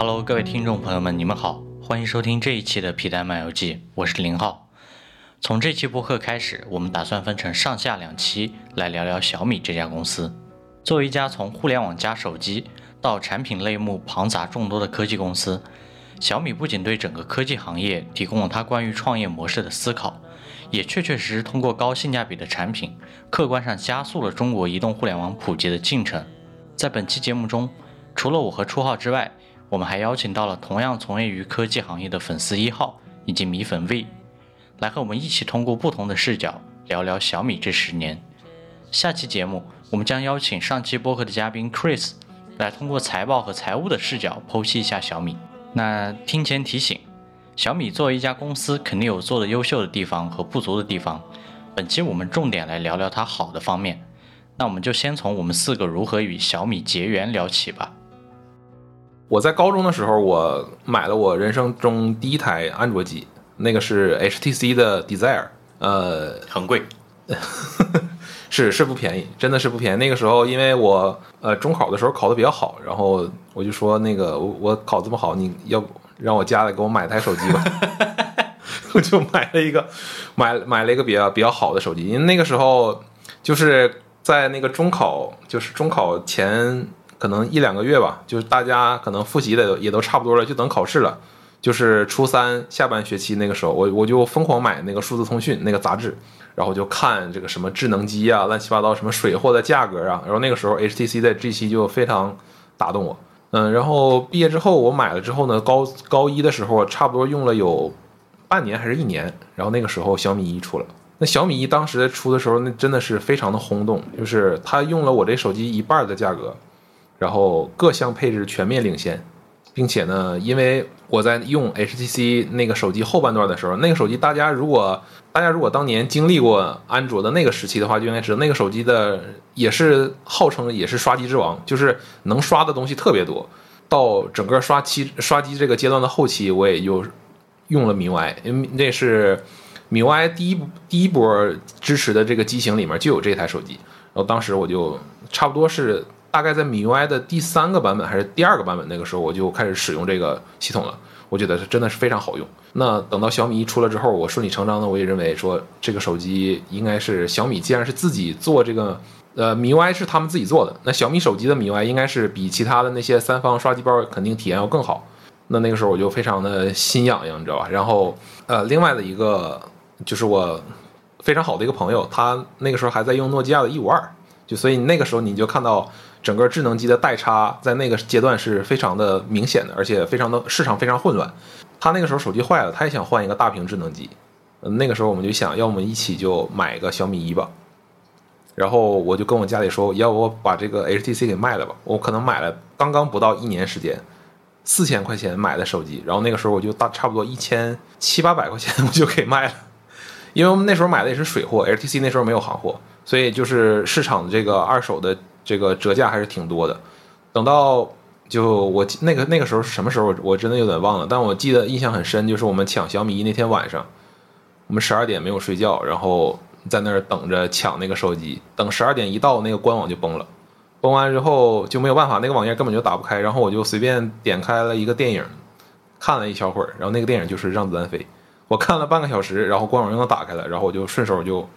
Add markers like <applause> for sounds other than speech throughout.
Hello，各位听众朋友们，你们好，欢迎收听这一期的皮带漫游记，我是林浩。从这期播客开始，我们打算分成上下两期来聊聊小米这家公司。作为一家从互联网加手机到产品类目庞杂众多的科技公司，小米不仅对整个科技行业提供了它关于创业模式的思考，也确确实实通过高性价比的产品，客观上加速了中国移动互联网普及的进程。在本期节目中，除了我和初号之外，我们还邀请到了同样从业于科技行业的粉丝一号以及米粉 V，来和我们一起通过不同的视角聊聊小米这十年。下期节目，我们将邀请上期播客的嘉宾 Chris 来通过财报和财务的视角剖析一下小米。那听前提醒，小米作为一家公司，肯定有做的优秀的地方和不足的地方。本期我们重点来聊聊它好的方面。那我们就先从我们四个如何与小米结缘聊起吧。我在高中的时候，我买了我人生中第一台安卓机，那个是 HTC 的 Desire，呃，很贵，<laughs> 是是不便宜，真的是不便宜。那个时候，因为我呃中考的时候考的比较好，然后我就说那个我我考这么好，你要让我家里给我买台手机吧，<laughs> 我就买了一个买买了一个比较比较好的手机，因为那个时候就是在那个中考，就是中考前可能一两个月吧，就是大家可能复习的也都差不多了，就等考试了。就是初三下半学期那个时候，我我就疯狂买那个数字通讯那个杂志，然后就看这个什么智能机啊，乱七八糟什么水货的价格啊。然后那个时候 HTC 的 G 7就非常打动我，嗯，然后毕业之后我买了之后呢，高高一的时候差不多用了有半年还是一年，然后那个时候小米一出了。那小米一当时出的时候，那真的是非常的轰动，就是它用了我这手机一半的价格，然后各项配置全面领先，并且呢，因为我在用 HTC 那个手机后半段的时候，那个手机大家如果大家如果当年经历过安卓的那个时期的话，就应该知道那个手机的也是号称也是刷机之王，就是能刷的东西特别多。到整个刷机刷机这个阶段的后期，我也就用了 MIUI，因为那是 MIUI 第一第一波支持的这个机型里面就有这台手机，然后当时我就差不多是大概在 MIUI 的第三个版本还是第二个版本那个时候，我就开始使用这个系统了。我觉得是真的是非常好用。那等到小米一出了之后，我顺理成章的我也认为说这个手机应该是小米，既然是自己做这个，呃，MIUI 是他们自己做的，那小米手机的 MIUI 应该是比其他的那些三方刷机包肯定体验要更好。那那个时候我就非常的心痒痒，你知道吧？然后，呃，另外的一个就是我非常好的一个朋友，他那个时候还在用诺基亚的 E 五二，就所以那个时候你就看到整个智能机的代差在那个阶段是非常的明显的，而且非常的市场非常混乱。他那个时候手机坏了，他也想换一个大屏智能机，嗯，那个时候我们就想要我们一起就买个小米一吧。然后我就跟我家里说，要不我把这个 HTC 给卖了吧？我可能买了刚刚不到一年时间，四千块钱买的手机，然后那个时候我就大差不多一千七八百块钱我就给卖了，因为我们那时候买的也是水货，HTC 那时候没有行货，所以就是市场的这个二手的这个折价还是挺多的。等到就我那个那个时候是什么时候，我真的有点忘了，但我记得印象很深，就是我们抢小米一那天晚上，我们十二点没有睡觉，然后在那儿等着抢那个手机，等十二点一到，那个官网就崩了，崩完之后就没有办法，那个网页根本就打不开，然后我就随便点开了一个电影，看了一小会儿，然后那个电影就是《让子弹飞》，我看了半个小时，然后官网又能打开了，然后我就顺手就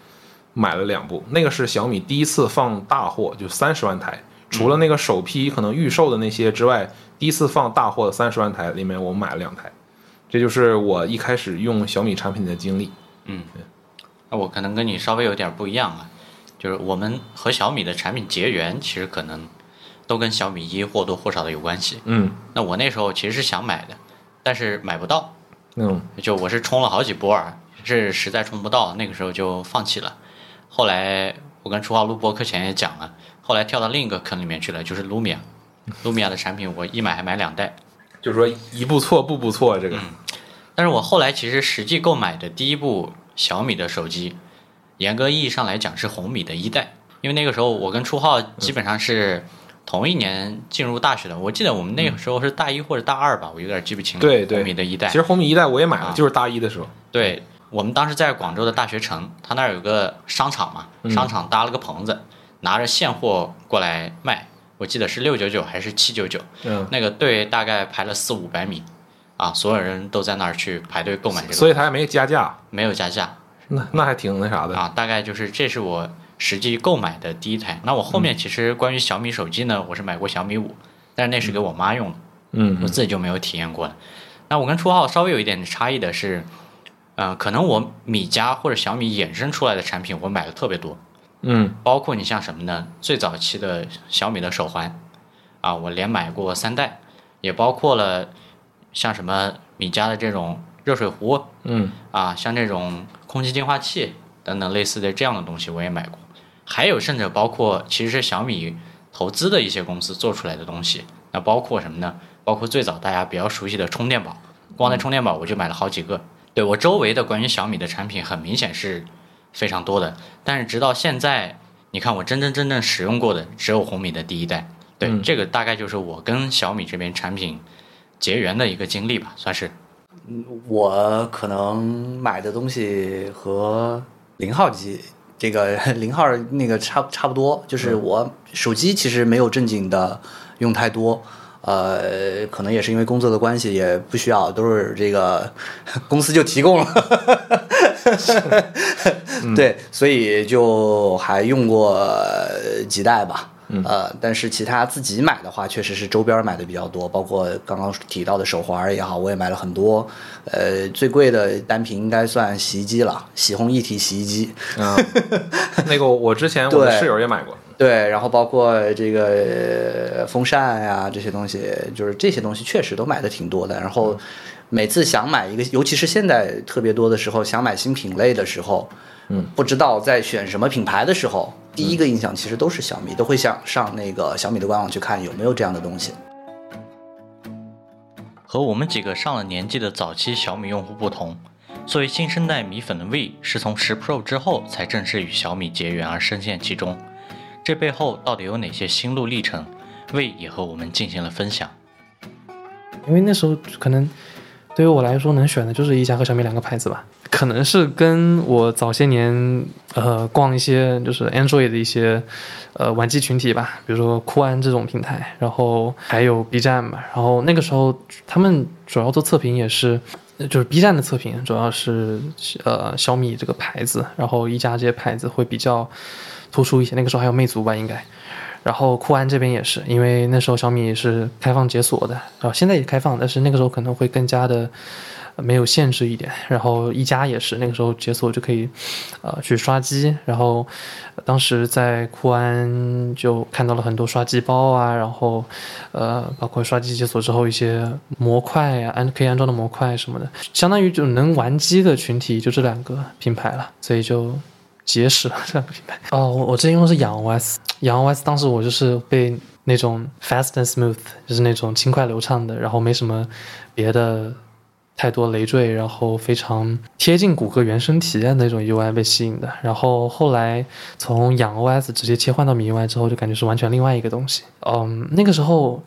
买了两部，那个是小米第一次放大货，就三十万台。除了那个首批可能预售的那些之外，第一次放大货的三十万台里面，我买了两台，这就是我一开始用小米产品的经历。嗯，那我可能跟你稍微有点不一样啊，就是我们和小米的产品结缘，其实可能都跟小米一或多或少的有关系。嗯那我那时候其实是想买的，但是买不到，嗯就我是冲了好几波啊，是实在冲不到，那个时候就放弃了。后来我跟初号录播课前也讲了，后来跳到另一个坑里面去了，就是 Lumia。<laughs> Lumia 的产品我一买还买两代，就是说一步错步步错，这个但是我后来其实实际购买的第一部小米的手机，严格意义上来讲是红米的一代，因为那个时候我跟初号基本上是同一年进入大学的，我记得我们那个时候是大一或者大二吧，我有点记不清了。对对红米的一代其，实红米一代我也买了，啊就是大一的时候。对我们当时在广州的大学城，他那儿有个商场嘛，商场搭了个棚子，拿着现货过来卖，我记得是六九九还是七九九，嗯，那个队大概排了四五百米，啊，所有人都在那儿去排队购买这个，所以他还没加价，没有加价。那那还挺那啥的。啊，大概就是这是我实际购买的第一台。那我后面其实关于小米手机呢，我是买过小米五，但是那是给我妈用的，嗯。我自己就没有体验过了。那我跟初号稍微有一点差异的是，呃，可能我米家或者小米衍生出来的产品我买的特别多，嗯包括你像什么呢？最早期的小米的手环，啊，我连买过三代，也包括了像什么米家的这种热水壶嗯啊，像这种空气净化器等等类似的这样的东西我也买过，还有甚至包括其实是小米投资的一些公司做出来的东西，那包括什么呢？包括最早大家比较熟悉的充电宝，光那充电宝我就买了好几个。对我周围的关于小米的产品，很明显是非常多的，但是直到现在，你看我真真正正使用过的只有红米的第一代。对，嗯这个大概就是我跟小米这边产品结缘的一个经历吧，算是。我可能买的东西和零号机这个 <laughs> 零号那个差差不多，就是我手机其实没有正经的用太多。呃，可能也是因为工作的关系，也不需要，都是这个 <laughs> 公司就提供了。<laughs> 对，所以就还用过几代吧。呃，但是其他自己买的话，确实是周边买的比较多，包括刚刚提到的手环也好，我也买了很多。呃，最贵的单品应该算洗衣机了，洗烘一体洗衣机。嗯，那个我之前我的室友也买过。<laughs> 对，然后包括这个呃风扇呀、这些东西，就是这些东西确实都买的挺多的。然后每次想买一个，尤其是现在特别多的时候，想买新品类的时候，嗯，不知道在选什么品牌的时候，第一个印象其实都是小米，都会想上那个小米的官网去看有没有这样的东西。和我们几个上了年纪的早期小米用户不同，作为新生代米粉的 V 是从十 Pro 之后才正式与小米结缘而深陷其中。这背后到底有哪些心路历程？V 也和我们进行了分享。因为那时候可能对于我来说能选的就是一加和小米两个牌子吧，可能是跟我早些年呃逛一些就是 Android 的一些呃玩机群体吧，比如说酷安这种平台，然后还有 B 站嘛，然后那个时候他们主要做测评也是。就是 B 站的测评主要是呃小米这个牌子，然后一加这些牌子会比较突出一些。那个时候还有魅族吧，应该。然后酷安这边也是，因为那时候小米是开放解锁的，然后现在也开放，但是那个时候可能会更加的没有限制一点。然后一加也是，那个时候解锁就可以呃去刷机，然后当时在酷安就看到了很多刷机包啊，然后呃包括刷机解锁之后一些模块啊，安可以安装的模块什么的，相当于就能玩机的群体就这两个品牌了，所以就。结实了 <laughs> 这两个品牌哦，我我之前用的是仰 OS，<tsk> 仰 OS 当时我就是被那种 fast and smooth，就是那种轻快流畅的，然后没什么别的太多累赘，然后非常贴近谷歌原生体验的那种 UI 被吸引的。然后后来从仰 OS 直接切换到米 UI 之后，就感觉是完全另外一个东西。嗯，那个时候。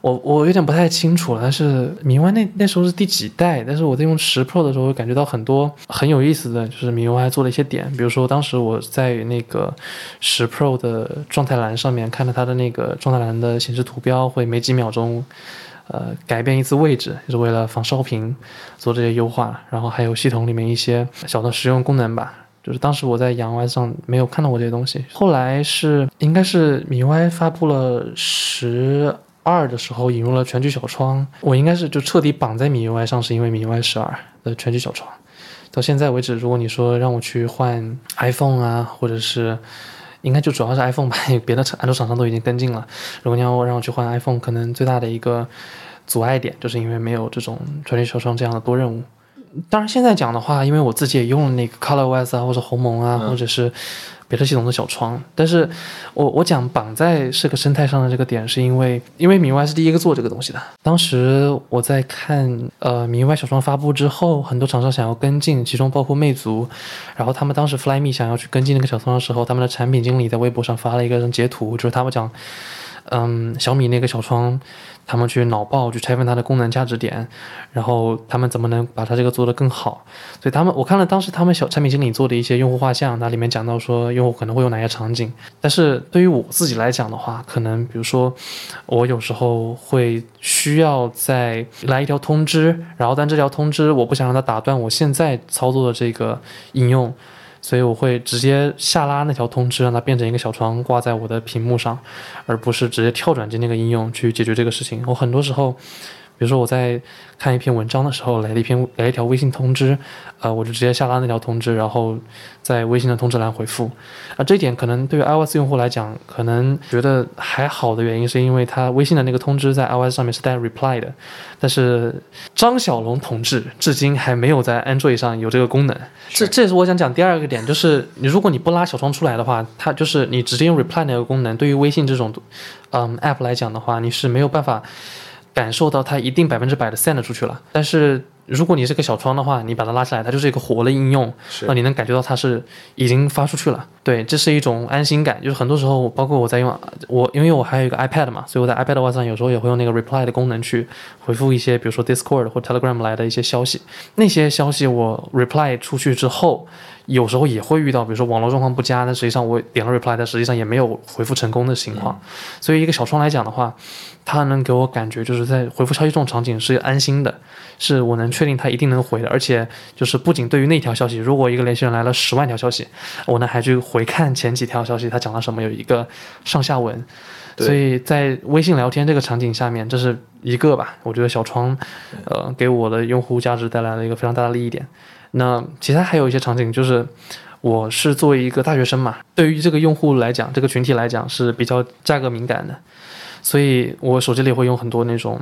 我我有点不太清楚了，但是米 UI 那那时候是第几代？但是我在用十 Pro 的时候，感觉到很多很有意思的，就是米 UI 做了一些点，比如说当时我在那个十 Pro 的状态栏上面看到它的那个状态栏的显示图标会每几秒钟，呃改变一次位置，就是为了防烧屏做这些优化，然后还有系统里面一些小的实用功能吧。就是当时我在洋歪上没有看到过这些东西，后来是应该是米 UI 发布了十。二的时候引入了全局小窗，我应该是就彻底绑在米 UI 上，是因为米 UI 十二的全局小窗。到现在为止，如果你说让我去换 iPhone 啊，或者是应该就主要是 iPhone 吧，别的安卓厂商都已经跟进了。如果你要我让我去换 iPhone，可能最大的一个阻碍点就是因为没有这种全局小窗这样的多任务。当然现在讲的话，因为我自己也用了那个 ColorOS 啊，或者鸿蒙啊，或者是。别的系统的小窗，但是我我讲绑在这个生态上的这个点，是因为因为米 UI 是第一个做这个东西的。当时我在看呃米 UI 小窗发布之后，很多厂商想要跟进，其中包括魅族，然后他们当时 Flyme 想要去跟进那个小窗的时候，他们的产品经理在微博上发了一个截图，就是他们讲。嗯，小米那个小窗，他们去脑爆去拆分它的功能价值点，然后他们怎么能把它这个做得更好？所以他们我看了当时他们小产品经理做的一些用户画像，那里面讲到说用户可能会有哪些场景。但是对于我自己来讲的话，可能比如说我有时候会需要再来一条通知，然后但这条通知我不想让它打断我现在操作的这个应用。所以我会直接下拉那条通知，让它变成一个小窗挂在我的屏幕上，而不是直接跳转进那个应用去解决这个事情。我很多时候。比如说我在看一篇文章的时候，来了一篇来一条微信通知，呃，我就直接下拉那条通知，然后在微信的通知栏回复。啊，这一点可能对于 iOS 用户来讲，可能觉得还好的原因，是因为它微信的那个通知在 iOS 上面是带 reply 的，但是张小龙同志至今还没有在 Android 上有这个功能。这这也是我想讲第二个点，就是你如果你不拉小窗出来的话，它就是你直接用 reply 那个功能，对于微信这种嗯 app 来讲的话，你是没有办法。感受到它一定百分之百的 send 出去了，但是如果你是个小窗的话，你把它拉下来，它就是一个活的应用，那你能感觉到它是已经发出去了。对，这是一种安心感。就是很多时候，包括我在用我，因为我还有一个 iPad 嘛，所以我在 iPad 上有时候也会用那个 reply 的功能去回复一些，比如说 Discord 或 Telegram 来的一些消息。那些消息我 reply 出去之后。有时候也会遇到，比如说网络状况不佳，但实际上我点了 reply，但实际上也没有回复成功的情况。所以一个小窗来讲的话，它能给我感觉就是在回复消息这种场景是安心的，是我能确定它一定能回的。而且就是不仅对于那条消息，如果一个联系人来了十万条消息，我呢还去回看前几条消息，他讲了什么，有一个上下文。所以在微信聊天这个场景下面，这是一个吧？我觉得小窗，呃，给我的用户价值带来了一个非常大的利益点。那其他还有一些场景，就是我是作为一个大学生嘛，对于这个用户来讲，这个群体来讲是比较价格敏感的，所以我手机里会用很多那种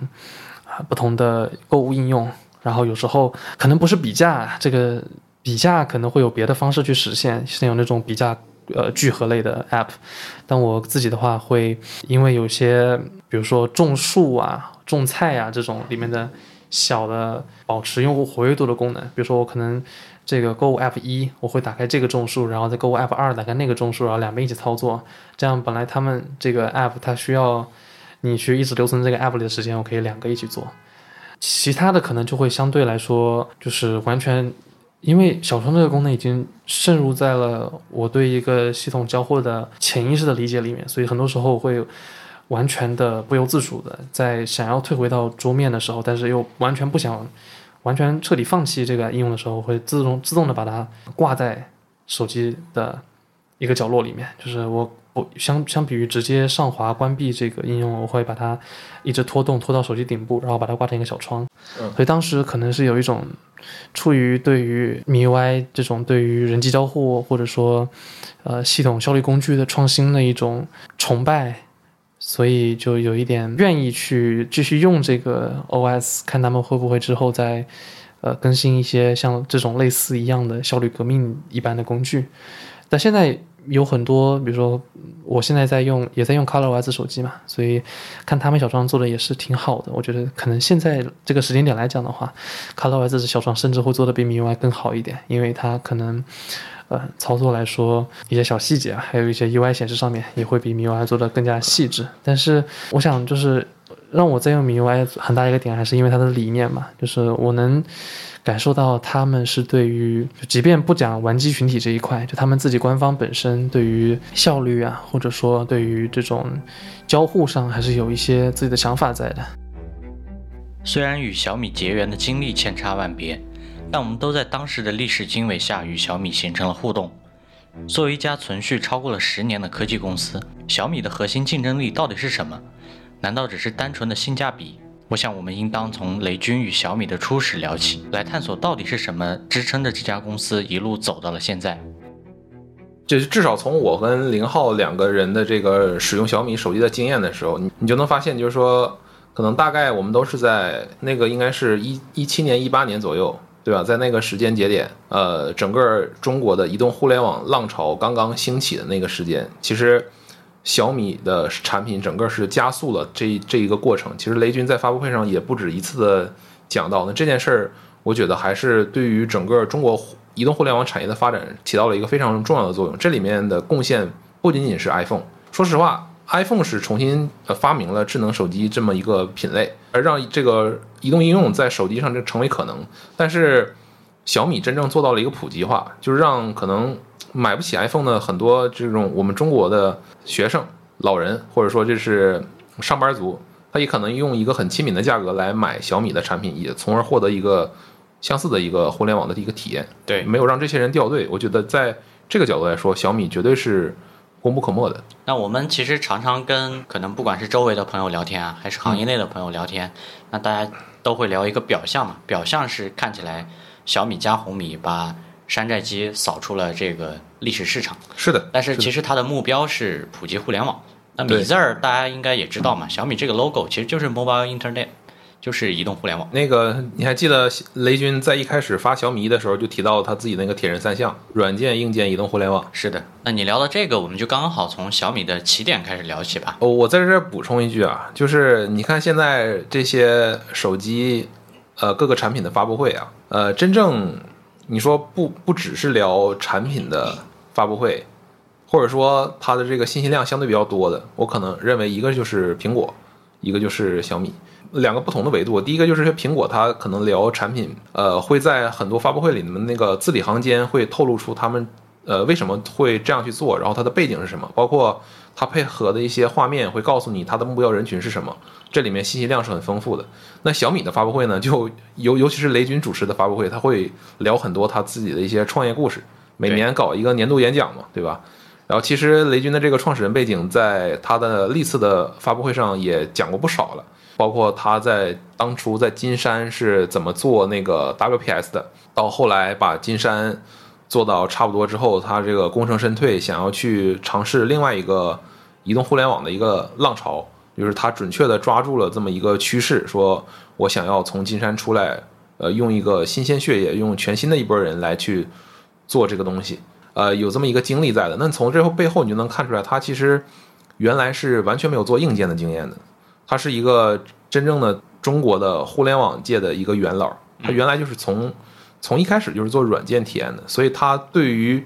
啊不同的购物应用，然后有时候可能不是比价，这个比价可能会有别的方式去实现，像有那种比价呃聚合类的 app，但我自己的话会因为有些比如说种树啊、种菜啊这种里面的。小的保持用户活跃度的功能，比如说我可能这个购物 App 一，我会打开这个种树，然后在购物 App 二打开那个种树，然后两边一起操作。这样本来他们这个 App 它需要你去一直留存这个 App 里的时间，我可以两个一起做。其他的可能就会相对来说就是完全，因为小窗这个功能已经渗入在了我对一个系统交互的潜意识的理解里面，所以很多时候会。完全的不由自主的，在想要退回到桌面的时候，但是又完全不想完全彻底放弃这个应用的时候，会自动自动的把它挂在手机的一个角落里面。就是我我相相比于直接上滑关闭这个应用，我会把它一直拖动拖到手机顶部，然后把它挂成一个小窗。所以当时可能是有一种出于对于 MIUI 这种对于人机交互或者说呃系统效率工具的创新的一种崇拜。所以就有一点愿意去继续用这个 OS，看他们会不会之后再，呃，更新一些像这种类似一样的效率革命一般的工具。但现在有很多，比如说我现在在用，也在用 ColorOS 手机嘛，所以看他们小窗做的也是挺好的。我觉得可能现在这个时间点来讲的话，ColorOS 小窗甚至会做的比 MIUI 更好一点，因为它可能。呃，操作来说，一些小细节啊，还有一些 UI 显示上面也会比 MIUI 做的更加细致。但是，我想就是让我在用 MIUI 很大一个点，还是因为它的理念嘛，就是我能感受到他们是对于，即便不讲玩机群体这一块，就他们自己官方本身对于效率啊，或者说对于这种交互上，还是有一些自己的想法在的。虽然与小米结缘的经历千差万别。但我们都在当时的历史经纬下与小米形成了互动。作为一家存续超过了十年的科技公司，小米的核心竞争力到底是什么？难道只是单纯的性价比？我想，我们应当从雷军与小米的初始聊起，来探索到底是什么支撑着这家公司一路走到了现在。就至少从我跟林浩两个人的这个使用小米手机的经验的时候，你你就能发现，就是说，可能大概我们都是在那个应该是一一七年、一八年左右。对吧？在那个时间节点，呃，整个中国的移动互联网浪潮刚刚兴起的那个时间，其实小米的产品整个是加速了这这一个过程。其实雷军在发布会上也不止一次的讲到，那这件事儿，我觉得还是对于整个中国移动互联网产业的发展起到了一个非常重要的作用。这里面的贡献不仅仅是 iPhone，说实话 iPhone 是重新呃发明了智能手机这么一个品类，而让这个移动应用在手机上这成为可能。但是小米真正做到了一个普及化，就是让可能买不起 iPhone 的很多这种我们中国的学生、老人，或者说这是上班族，他也可能用一个很亲民的价格来买小米的产品，也从而获得一个相似的一个互联网的一个体验。对没有让这些人掉队。我觉得在这个角度来说，小米绝对是功不可没的。那我们其实常常跟可能不管是周围的朋友聊天啊，还是行业内的朋友聊天，那大家都会聊一个表象嘛，表象是看起来小米加红米把山寨机扫出了这个历史市场，是的，但是其实实它的目标是普及互联网。那米字儿大家应该也知道嘛，小米这个 logo 其实就是 mobile internet，就是移动互联网。那个你还记得雷军在一开始发小米一的时候就提到他自己那个铁人三项：软件、硬件、移动互联网。是的，那你聊到这个，我们就刚好从小米的起点开始聊起吧。哦，我在这儿补充一句啊，就是你看现在这些手机，呃，各个产品的发布会啊，呃，真正你说不不只是聊产品的发布会，或者说它的这个信息量相对比较多的，我可能认为一个就是苹果，一个就是小米，两个不同的维度。第一个就是苹果，它可能聊产品，呃，会在很多发布会里面那个字里行间会透露出他们呃为什么会这样去做，然后它的背景是什么，包括它配合的一些画面会告诉你它的目标人群是什么，这里面信息量是很丰富的。那小米的发布会呢，就尤尤其是雷军主持的发布会，他会聊很多他自己的一些创业故事，每年搞一个年度演讲嘛，对吧？然后其实雷军的这个创始人背景，在他的历次的发布会上也讲过不少了，包括他在当初在金山是怎么做那个 WPS 的，到后来把金山做到差不多之后，他这个功成身退，想要去尝试另外一个移动互联网的一个浪潮，就是他准确的抓住了这么一个趋势，说我想要从金山出来，呃，用一个新鲜血液，用全新的一波人来去做这个东西。呃，有这么一个经历在的。那从这后背后你就能看出来，他其实原来是完全没有做硬件的经验的，他是一个真正的中国的互联网界的一个元老。他原来就是从从一开始就是做软件体验的，所以他对于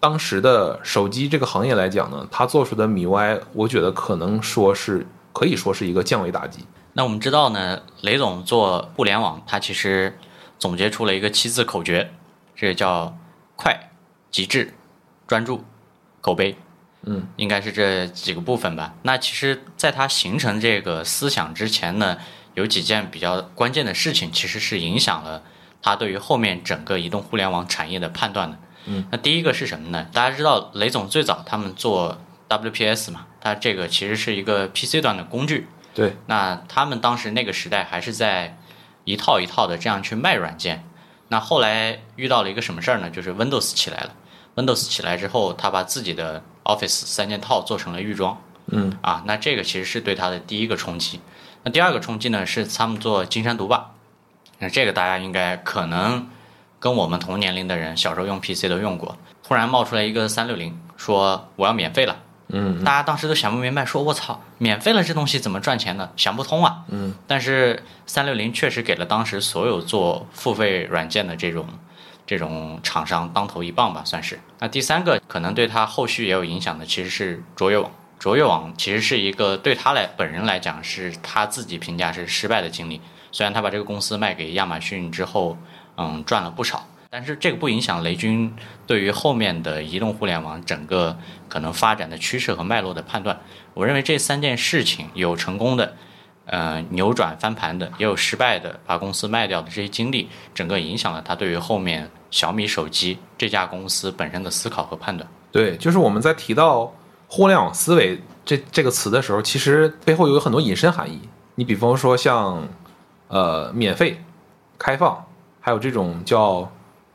当时的手机这个行业来讲呢，他做出的米 UI，我觉得可能说是可以说是一个降维打击。那我们知道呢，雷总做互联网，他其实总结出了一个七字口诀，这个叫快、极致、专注、口碑。嗯，应该是这几个部分吧。那其实，在他形成这个思想之前呢，有几件比较关键的事情，其实是影响了他对于后面整个移动互联网产业的判断的。嗯，那第一个是什么呢？大家知道雷总最早他们做 WPS 嘛，它这个其实是一个 PC 端的工具。对，那他们当时那个时代还是在一套一套的这样去卖软件。那后来遇到了一个什么事儿呢？就是 Windows 起来了。Windows 起来之后，他把自己的 Office 三件套做成了预装。嗯啊，那这个其实是对他的第一个冲击。那第二个冲击呢，是他们做金山毒霸。那这个大家应该可能跟我们同年龄的人小时候用 PC 都用过。突然冒出来一个三六零，说我要免费了。嗯大家当时都想不明白，说我操，免费了这东西怎么赚钱呢？想不通啊。嗯，但是三六零确实给了当时所有做付费软件的这种这种厂商当头一棒吧，算是。那第三个可能对他后续也有影响的，其实是卓越网。卓越网其实是一个对他来本人来讲，是他自己评价是失败的经历。虽然他把这个公司卖给亚马逊之后，嗯，赚了不少，但是这个不影响雷军对于后面的移动互联网整个可能发展的趋势和脉络的判断。我认为这三件事情有成功的，呃，扭转翻盘的，也有失败的，把公司卖掉的这些经历，整个影响了他对于后面小米手机这家公司本身的思考和判断。对，就是我们在提到互联网思维这这个词的时候，其实背后有很多引申含义。你比方说像呃免费、开放，还有这种叫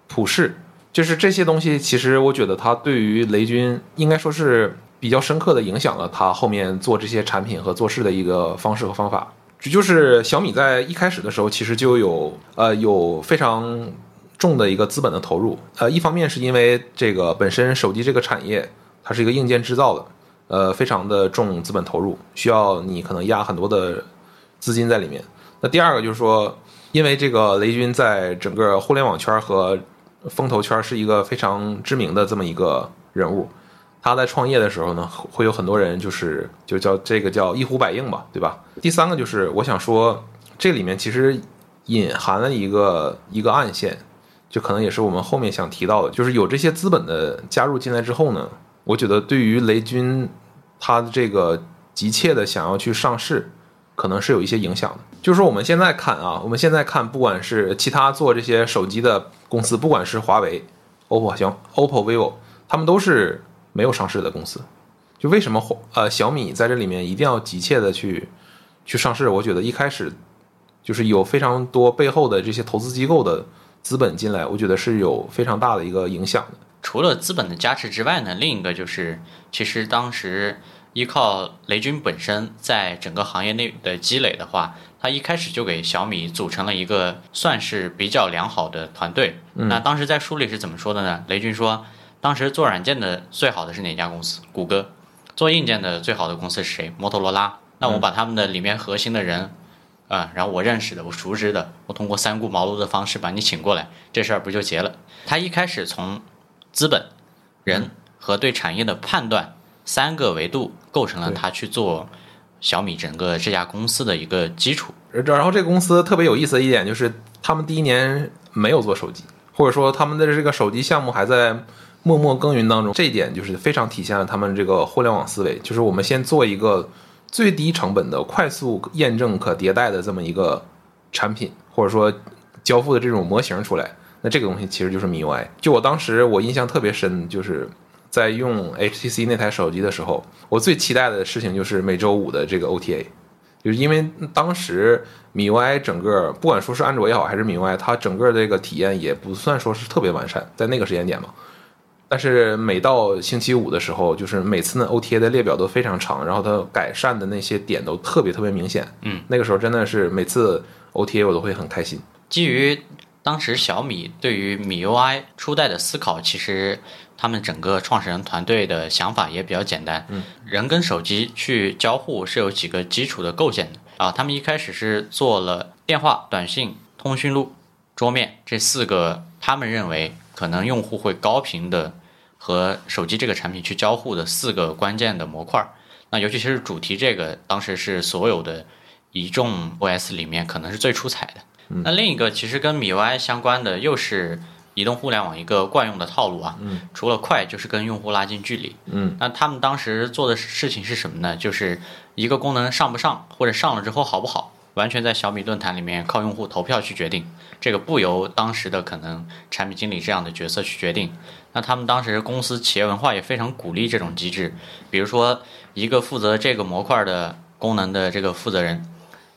普世，就是这些东西，其实我觉得它对于雷军应该说是比较深刻的影响了他后面做这些产品和做事的一个方式和方法。这就是小米在一开始的时候，其实就有呃有非常重的一个资本的投入。呃，一方面是因为这个本身手机这个产业它是一个硬件制造的，呃，非常的重资本投入，需要你可能压很多的资金在里面。那第二个就是说，因为这个雷军在整个互联网圈和风投圈是一个非常知名的这么一个人物，他在创业的时候呢，会有很多人就是就叫这个叫一呼百应吧，对吧？第三个就是我想说，这里面其实隐含了一个一个暗线，就可能也是我们后面想提到的，就是有这些资本的加入进来之后呢，我觉得对于雷军他的这个急切的想要去上市，可能是有一些影响的。就是说我们现在看啊，我们现在看，不管是其他做这些手机的公司，不管是华为、OPPO、小 OPPO、vivo，他们都是没有上市的公司。就为什么华呃小米在这里面一定要急切的去去上市？我觉得一开始就是有非常多背后的这些投资机构的资本进来，我觉得是有非常大的一个影响的。除了资本的加持之外呢，另一个就是，其实当时依靠雷军本身在整个行业内的积累的话，他一开始就给小米组成了一个算是比较良好的团队。那当时在书里是怎么说的呢？雷军说，当时做软件的最好的是哪家公司？谷歌。做硬件的最好的公司是谁？摩托罗拉。那我把他们的里面核心的人，啊、然后我认识的、我熟知的，我通过三顾茅庐的方式把你请过来，这事儿不就结了？他一开始从资本、人和对产业的判断三个维度，构成了他去做小米整个这家公司的一个基础。然后这个公司特别有意思的一点就是，他们第一年没有做手机，或者说他们的这个手机项目还在默默耕耘当中。这一点就是非常体现了他们这个互联网思维，就是我们先做一个最低成本的、快速验证、可迭代的这么一个产品，或者说交付的这种模型出来。那这个东西其实就是 MIUI。就我当时我印象特别深，就是在用 HTC 那台手机的时候，我最期待的事情就是每周五的这个 OTA。就是因为当时 MIUI 整个不管说是安卓也好，还是 MIUI，它整个这个体验也不算说是特别完善，在那个时间点嘛。但是每到星期五的时候，就是每次呢 OTA 的列表都非常长，然后它改善的那些点都特别特别明显。嗯，那个时候真的是每次 OTA 我都会很开心。基于当时小米对于米 UI 初代的思考，其实他们整个创始人团队的想法也比较简单。嗯，人跟手机去交互是有几个基础的构建的啊。他们一开始是做了电话、短信、通讯录、桌面这四个，他们认为可能用户会高频的和手机这个产品去交互的四个关键的模块儿。那尤其是主题这个，当时是所有的一众 OS 里面可能是最出彩的。那另一个其实跟米 UI 相关的，又是移动互联网一个惯用的套路啊。嗯，除了快，就是跟用户拉近距离。嗯，那他们当时做的事情是什么呢？就是一个功能上不上，或者上了之后好不好，完全在小米论坛里面靠用户投票去决定。这个不由当时的可能产品经理这样的角色去决定。那他们当时公司企业文化也非常鼓励这种机制，比如说一个负责这个模块的功能的这个负责人，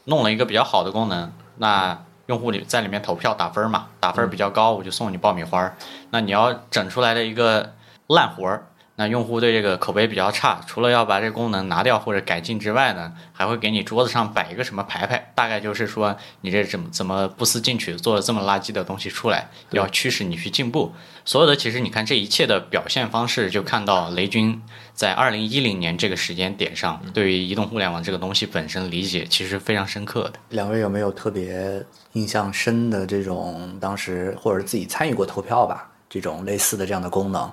弄了一个比较好的功能，那用户里在里面投票打分嘛，打分比较高，我就送你爆米花儿。那你要整出来的一个烂活儿，那用户对这个口碑比较差，除了要把这个功能拿掉或者改进之外呢，还会给你桌子上摆一个什么牌牌，大概就是说你这怎么怎么不思进取，做了这么垃圾的东西出来，要驱使你去进步。所有的其实你看这一切的表现方式，就看到雷军在二零一零年这个时间点上，对于移动互联网这个东西本身理解其实非常深刻的。两位有没有特别印象深的这种当时或者自己参与过投票吧？这种类似的这样的功能，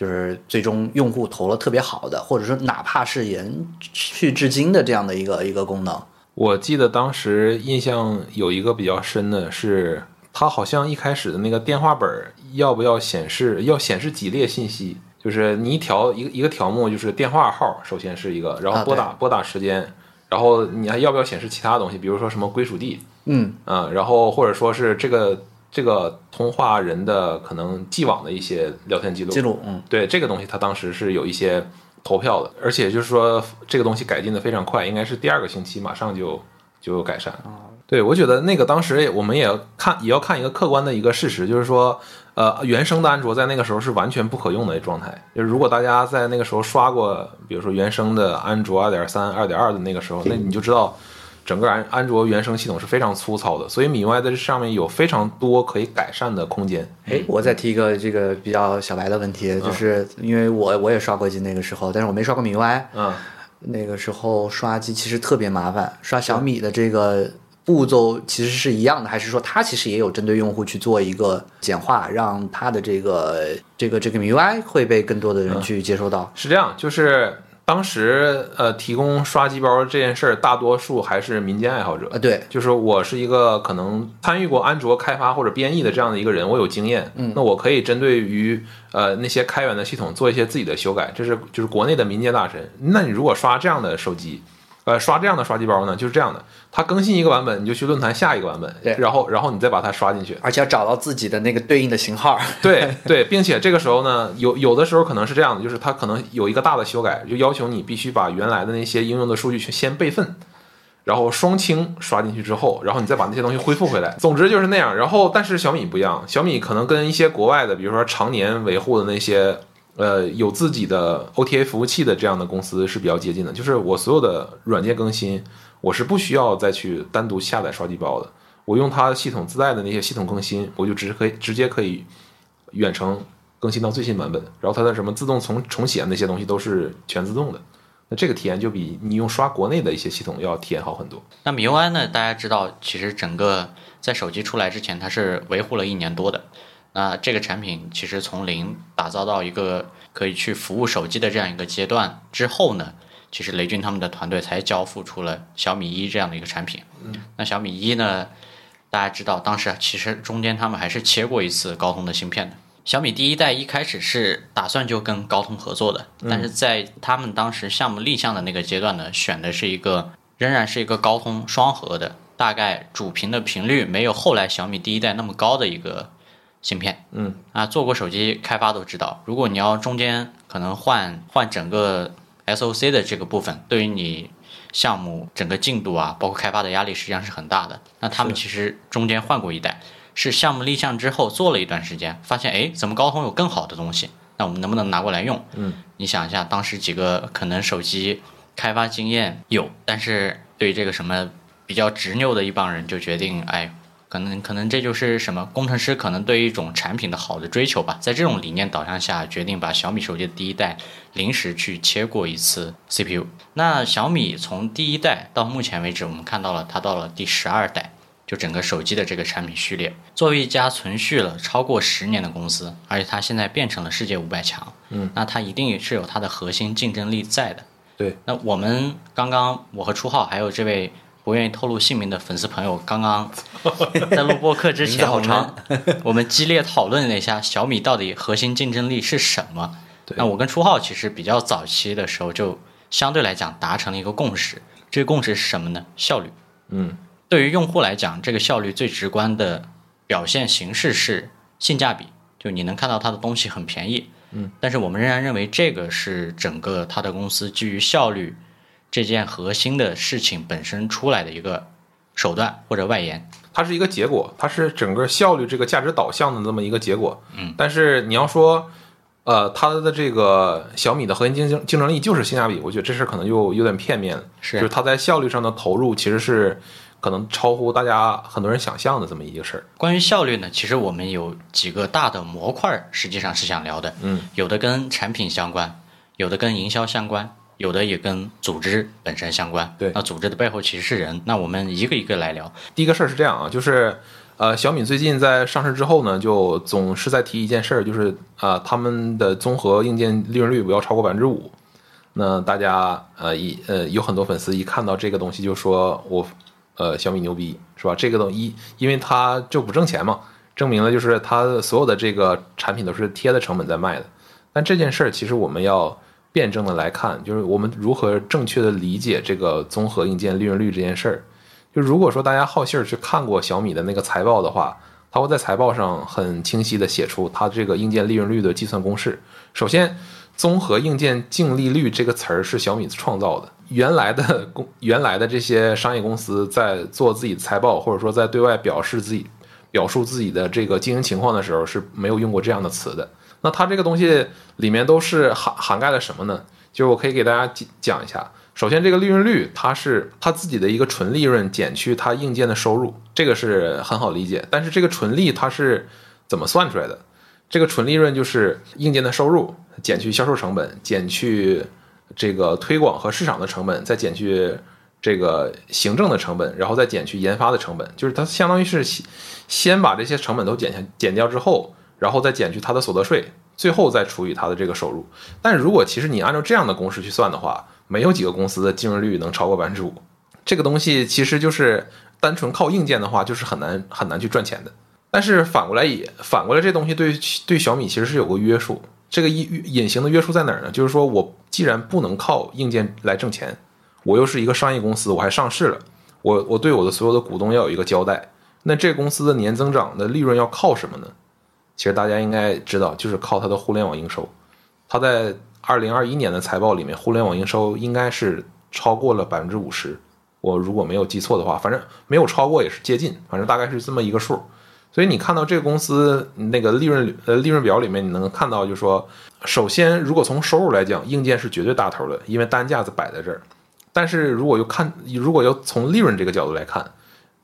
就是最终用户投了特别好的，或者说哪怕是延续至今的这样的一个一个功能。我记得当时印象有一个比较深的是，它好像一开始的那个电话本要不要显示要显示几列信息，就是你一条一个一个条目就是电话号，首先是一个，然后啊拨打、拨打时间，然后你还要不要显示其他东西，比如说什么归属地，嗯，啊，然后或者说是这个这个通话人的可能既往的一些聊天记录，记录，嗯，对这个东西，他当时是有一些投票的，而且就是说这个东西改进的非常快，应该是第二个星期马上就就有改善。对，我觉得那个当时我们也要看，也要看一个客观的一个事实，就是说，呃，原生的安卓在那个时候是完全不可用的状态。就是如果大家在那个时候刷过，比如说原生的安卓二点三、二点二的那个时候，那你就知道。整个安安卓原生系统是非常粗糙的，所以米 UI 在这上面有非常多可以改善的空间。哎，我再提一个这个比较小白的问题，就是因为我我也刷过机那个时候，但是我没刷过米 UI，嗯，那个时候刷机其实特别麻烦，刷小米的这个步骤其实是一样的，还是说它其实也有针对用户去做一个简化，让它的这个这个这个 MIUI 会被更多的人去接收到？是这样，就是当时呃提供刷机包这件事儿，大多数还是民间爱好者啊，。对，就是我是一个可能参与过安卓开发或者编译的这样的一个人，我有经验，嗯，那我可以针对于呃那些开源的系统做一些自己的修改，这是就是国内的民间大神。那你如果刷这样的手机，呃，刷这样的刷机包呢，就是这样的，它更新一个版本，你就去论坛下一个版本，对然后然后你再把它刷进去，而且要找到自己的那个对应的型号。<laughs> 对对，并且这个时候呢，有有的时候可能是这样的，就是它可能有一个大的修改，就要求你必须把原来的那些应用的数据去先备份，然后双清刷进去之后，然后你再把那些东西恢复回来。总之就是那样。然后，但是小米不一样，小米可能跟一些国外的，比如说常年维护的那些。呃，有自己的 OTA 服务器的这样的公司是比较接近的，就是我所有的软件更新，我是不需要再去单独下载刷机包的，我用它系统自带的那些系统更新，我就直可以直接可以远程更新到最新版本，然后它的什么自动重重写那些东西都是全自动的。那这个体验就比你用刷国内的一些系统要体验好很多。那 MIUI 呢？大家知道，其实整个在手机出来之前，它是维护了一年多的。那这个产品其实从零打造到一个可以去服务手机的这样一个阶段之后呢，其实雷军他们的团队才交付出了小米一这样的一个产品。嗯，那小米一呢，大家知道，当时其实中间他们还是切过一次高通的芯片的。小米第一代一开始是打算就跟高通合作的，但是在他们当时项目立项的那个阶段呢，选的是一个仍然是一个高通双核的，大概主频的频率没有后来小米第一代那么高的一个芯片。嗯，啊，做过手机开发都知道，如果你要中间可能换换整个 SOC 的这个部分，对于你项目整个进度啊，包括开发的压力实际上是很大的。那他们其实中间换过一代，是项目立项之后做了一段时间，发现哎，怎么高通有更好的东西？那我们能不能拿过来用？嗯，你想一下，当时几个可能手机开发经验有，但是对于这个什么比较执拗的一帮人就决定，哎，可能可能这就是什么工程师可能对于一种产品的好的追求吧，在这种理念导向下，决定把小米手机的第一代临时去切过一次 CPU。那小米从第一代到目前为止，我们看到了它到了第十二代。就整个手机的这个产品序列，作为一家存续了超过十年的公司，而且它现在变成了世界五百强，嗯，那它一定是有它的核心竞争力在的。对，那我们刚刚我和初浩还有这位不愿意透露姓名的粉丝朋友，刚刚 <laughs> 在录播课之前，我好长们我们激烈讨论了一下小米到底核心竞争力是什么。那我跟初浩其实比较早期的时候就相对来讲达成了一个共识，这个共识是什么呢？效率。嗯，对于用户来讲，这个效率最直观的表现形式是性价比，就你能看到它的东西很便宜。嗯，但是我们仍然认为这个是整个它的公司基于效率这件核心的事情本身出来的一个手段或者外延。它是一个结果，它是整个效率这个价值导向的这么一个结果。嗯，但是你要说，呃，它的这个小米的核心竞争竞争力就是性价比，我觉得这事儿可能又有点片面了。是就是它在效率上的投入其实是可能超乎大家很多人想象的这么一个事儿。关于效率呢，其实我们有几个大的模块，实际上是想聊的。嗯，有的跟产品相关，有的跟营销相关，有的也跟组织本身相关。对那组织的背后其实是人。那我们一个一个来聊。第一个事儿是这样啊，就是呃，小米最近在上市之后呢，就总是在提一件事儿，就是啊、他们的综合硬件利润率不要超过百分之五。那大家呃一呃有很多粉丝一看到这个东西就说我呃小米牛逼是吧？这个东西因为它就不挣钱嘛，证明了就是它所有的这个产品都是贴的成本在卖的。但这件事儿其实我们要辩证的来看，就是我们如何正确的理解这个综合硬件利润率这件事儿。就如果说大家好信儿去看过小米的那个财报的话，它会在财报上很清晰的写出它这个硬件利润率的计算公式。首先，综合硬件净利率这个词儿是小米创造的。原来的公原来的这些商业公司在做自己财报，或者说在对外表示自己表述自己的这个经营情况的时候，是没有用过这样的词的。那它这个东西里面都是涵涵盖了什么呢？就是我可以给大家讲讲一下。首先，这个利润率它是它自己的一个纯利润减去它硬件的收入，这个是很好理解。但是这个纯利它是怎么算出来的？这个纯利润就是硬件的收入减去销售成本，减去这个推广和市场的成本，再减去这个行政的成本，然后再减去研发的成本，就是它相当于是先先把这些成本都减下减掉之后，然后再减去他的所得税，最后再除以他的这个收入。但如果其实你按照这样的公式去算的话，没有几个公司的净利率能超过百分之五。这个东西其实就是单纯靠硬件的话，就是很难很难去赚钱的。但是反过来也反过来，这东西对对小米其实是有个约束。这个隐隐形的约束在哪儿呢？就是说我既然不能靠硬件来挣钱，我又是一个商业公司，我还上市了，我我对我的所有的股东要有一个交代。那这个公司的年增长的利润要靠什么呢？其实大家应该知道，就是靠它的互联网营收。它在二零二一年的财报里面，互联网营收应该是超过了百分之五十。我如果没有记错的话，反正没有超过也是接近，反正大概是这么一个数。所以你看到这个公司那个利润呃利润表里面，你能看到，就是说，首先如果从收入来讲，硬件是绝对大头的，因为单价子摆在这儿。但是如果又看，如果要从利润这个角度来看，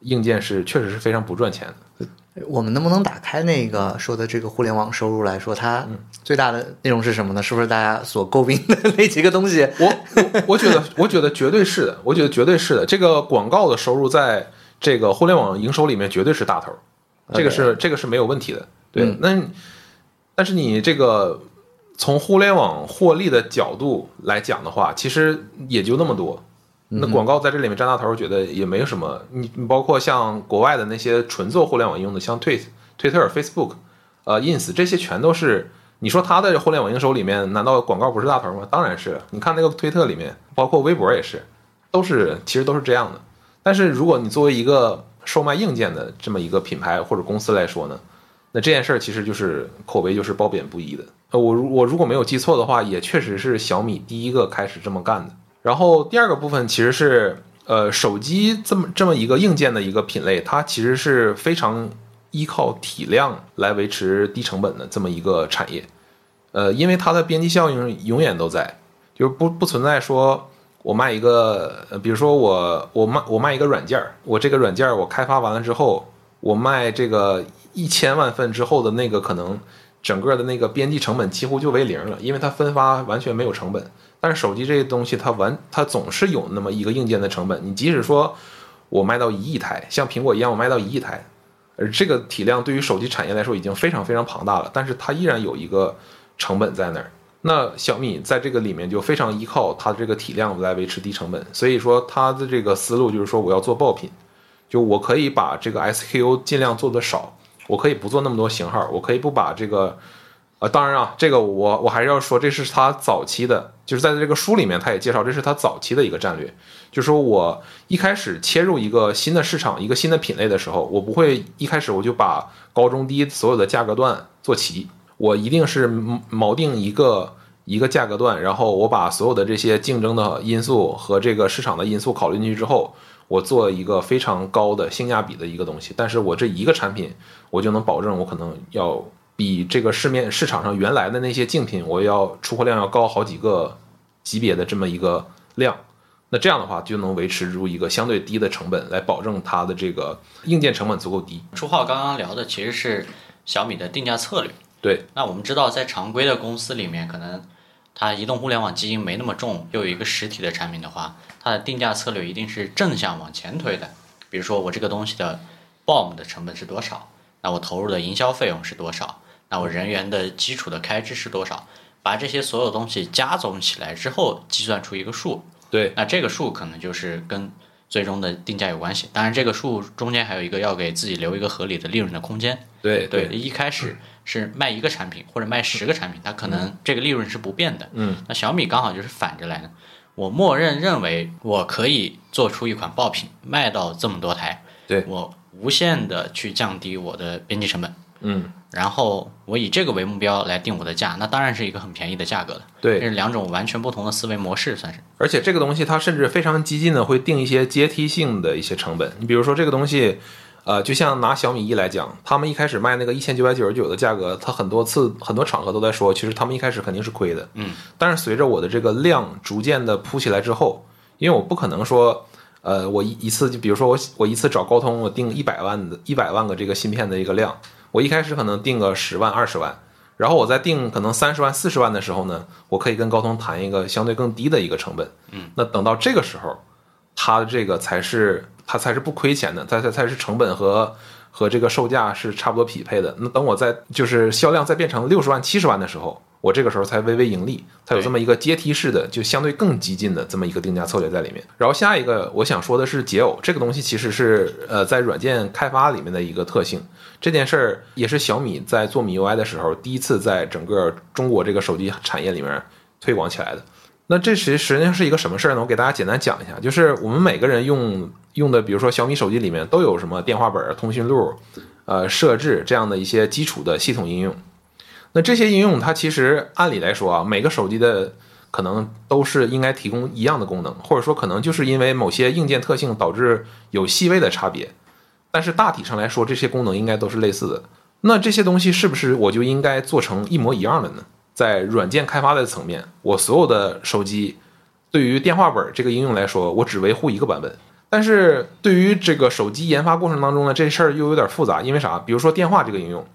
硬件是确实是非常不赚钱的。我们能不能打开那个说的这个互联网收入来说，它最大的内容是什么呢？是不是大家所诟病的那几个东西？我我我觉得，我觉得绝对是的，我觉得绝对是的。这个广告的收入在这个互联网营收里面绝对是大头。这个是这个是没有问题的，对。那但是你这个从互联网获利的角度来讲的话，其实也就那么多。那广告在这里面占大头，觉得也没有什么。你你包括像国外的那些纯做互联网应用的，像推推特、Facebook、呃 Ins 这些，全都是你说它的互联网营收里面，难道广告不是大头吗？当然是。你看那个推特里面，包括微博也是，都是其实都是这样的。但是如果你作为一个售卖硬件的这么一个品牌或者公司来说呢，那这件事儿其实就是口碑就是褒贬不一的。呃，我如我如果没有记错的话，也确实是小米第一个开始这么干的。然后第二个部分其实是，呃，手机这么这么一个硬件的一个品类，它其实是非常依靠体量来维持低成本的这么一个产业。呃，因为它的边际效应永远都在，就是不不存在说。我卖一个，比如说我我卖我卖一个软件儿，我这个软件儿我开发完了之后，我卖这个一千万份之后的那个可能整个的那个边际成本几乎就为零了，因为它分发完全没有成本。但是手机这些东西它完它总是有那么一个硬件的成本，你即使说我卖到一亿台，像苹果一样我卖到一亿台，而这个体量对于手机产业来说已经非常非常庞大了，但是它依然有一个成本在那儿。那小米在这个里面就非常依靠它的这个体量来维持低成本，所以说它的这个思路就是说我要做爆品，就我可以把这个 SKU 尽量做的少，我可以不做那么多型号，我可以不把这个，呃，当然啊，这个我我还是要说，这是他早期的，就是在这个书里面他也介绍，这是他早期的一个战略，就是说我一开始切入一个新的市场，一个新的品类的时候，我不会一开始我就把高中低所有的价格段做齐。我一定是锚定一个一个价格段，然后我把所有的这些竞争的因素和这个市场的因素考虑进去之后，我做一个非常高的性价比的一个东西。但是我这一个产品，我就能保证我可能要比这个市面市场上原来的那些竞品，我要出货量要高好几个级别的这么一个量。那这样的话就能维持住一个相对低的成本，来保证它的这个硬件成本足够低。朱浩刚刚聊的其实是小米的定价策略。对，那我们知道，在常规的公司里面，可能它移动互联网基因没那么重，又有一个实体的产品的话，它的定价策略一定是正向往前推的。比如说，我这个东西的 BOM 的成本是多少？那我投入的营销费用是多少？那我人员的基础的开支是多少？把这些所有东西加总起来之后，计算出一个数。对，那这个数可能就是跟最终的定价有关系。当然，这个数中间还有一个要给自己留一个合理的利润的空间。对对，一开始。是卖一个产品或者卖十个产品，它可能这个利润是不变的。嗯，那小米刚好就是反着来的。我默认认为我可以做出一款爆品，卖到这么多台，对我无限的去降低我的边际成本。嗯，然后我以这个为目标来定我的价，那当然是一个很便宜的价格了。对，这是两种完全不同的思维模式，算是。而且这个东西它甚至非常激进的会定一些阶梯性的一些成本。你比如说这个东西。呃，就像拿小米一来讲，他们一开始卖那个一千九百九十九的价格，他很多次很多场合都在说，其实他们一开始肯定是亏的。嗯，但是随着我的这个量逐渐的铺起来之后，因为我不可能说，呃，我一一次就比如说我我一次找高通，我定一百万的一百万个这个芯片的一个量，我一开始可能定个十万二十万，然后我再定可能三十万四十万的时候呢，我可以跟高通谈一个相对更低的一个成本。嗯，那等到这个时候。它这个才是它才是不亏钱的，它才才是成本和和这个售价是差不多匹配的。那等我在就是销量再变成六十万、七十万的时候，我这个时候才微微盈利，它有这么一个阶梯式的，就相对更激进的这么一个定价策略在里面。然后下一个我想说的是解耦这个东西，其实是呃在软件开发里面的一个特性。这件事儿也是小米在做米 UI 的时候第一次在整个中国这个手机产业里面推广起来的。那这实实际上是一个什么事儿呢？我给大家简单讲一下，就是我们每个人用用的，比如说小米手机里面都有什么电话本、通讯录、呃设置这样的一些基础的系统应用。那这些应用它其实按理来说啊，每个手机的可能都是应该提供一样的功能，或者说可能就是因为某些硬件特性导致有细微的差别，但是大体上来说，这些功能应该都是类似的。那这些东西是不是我就应该做成一模一样的呢？在软件开发的层面，我所有的手机对于电话本这个应用来说，我只维护一个版本。但是对于这个手机研发过程当中呢，这事儿又有点复杂。因为啥？比如说电话这个应用，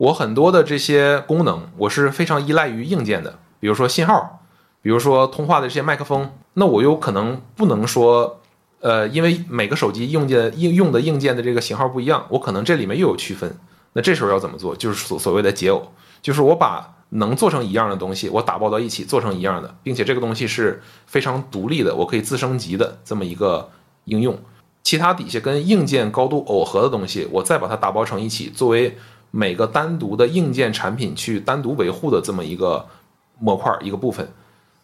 我很多的这些功能我是非常依赖于硬件的，比如说信号，比如说通话的这些麦克风。那我有可能不能说，呃，因为每个手机用件应用的硬件的这个型号不一样，我可能这里面又有区分。那这时候要怎么做？就是所所谓的解耦，就是我把。能做成一样的东西，我打包到一起做成一样的，并且这个东西是非常独立的，我可以自升级的这么一个应用。其他底下跟硬件高度耦合的东西，我再把它打包成一起，作为每个单独的硬件产品去单独维护的这么一个模块一个部分。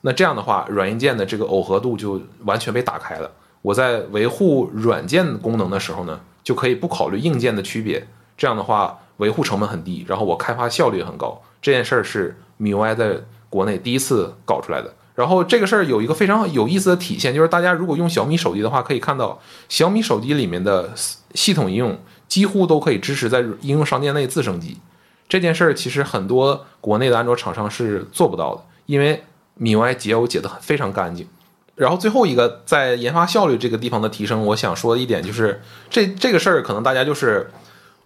那这样的话，软硬件的这个耦合度就完全被打开了。我在维护软件功能的时候呢，就可以不考虑硬件的区别。这样的话，维护成本很低，然后我开发效率也很高。这件事儿是 MIUI 在国内第一次搞出来的。然后这个事儿有一个非常有意思的体现，就是大家如果用小米手机的话，可以看到小米手机里面的系统应用几乎都可以支持在应用商店内自升级。这件事儿其实很多国内的安卓厂商是做不到的，因为 MIUI 解耦解的非常干净。然后最后一个在研发效率这个地方的提升，我想说的一点就是，这这个事儿可能大家就是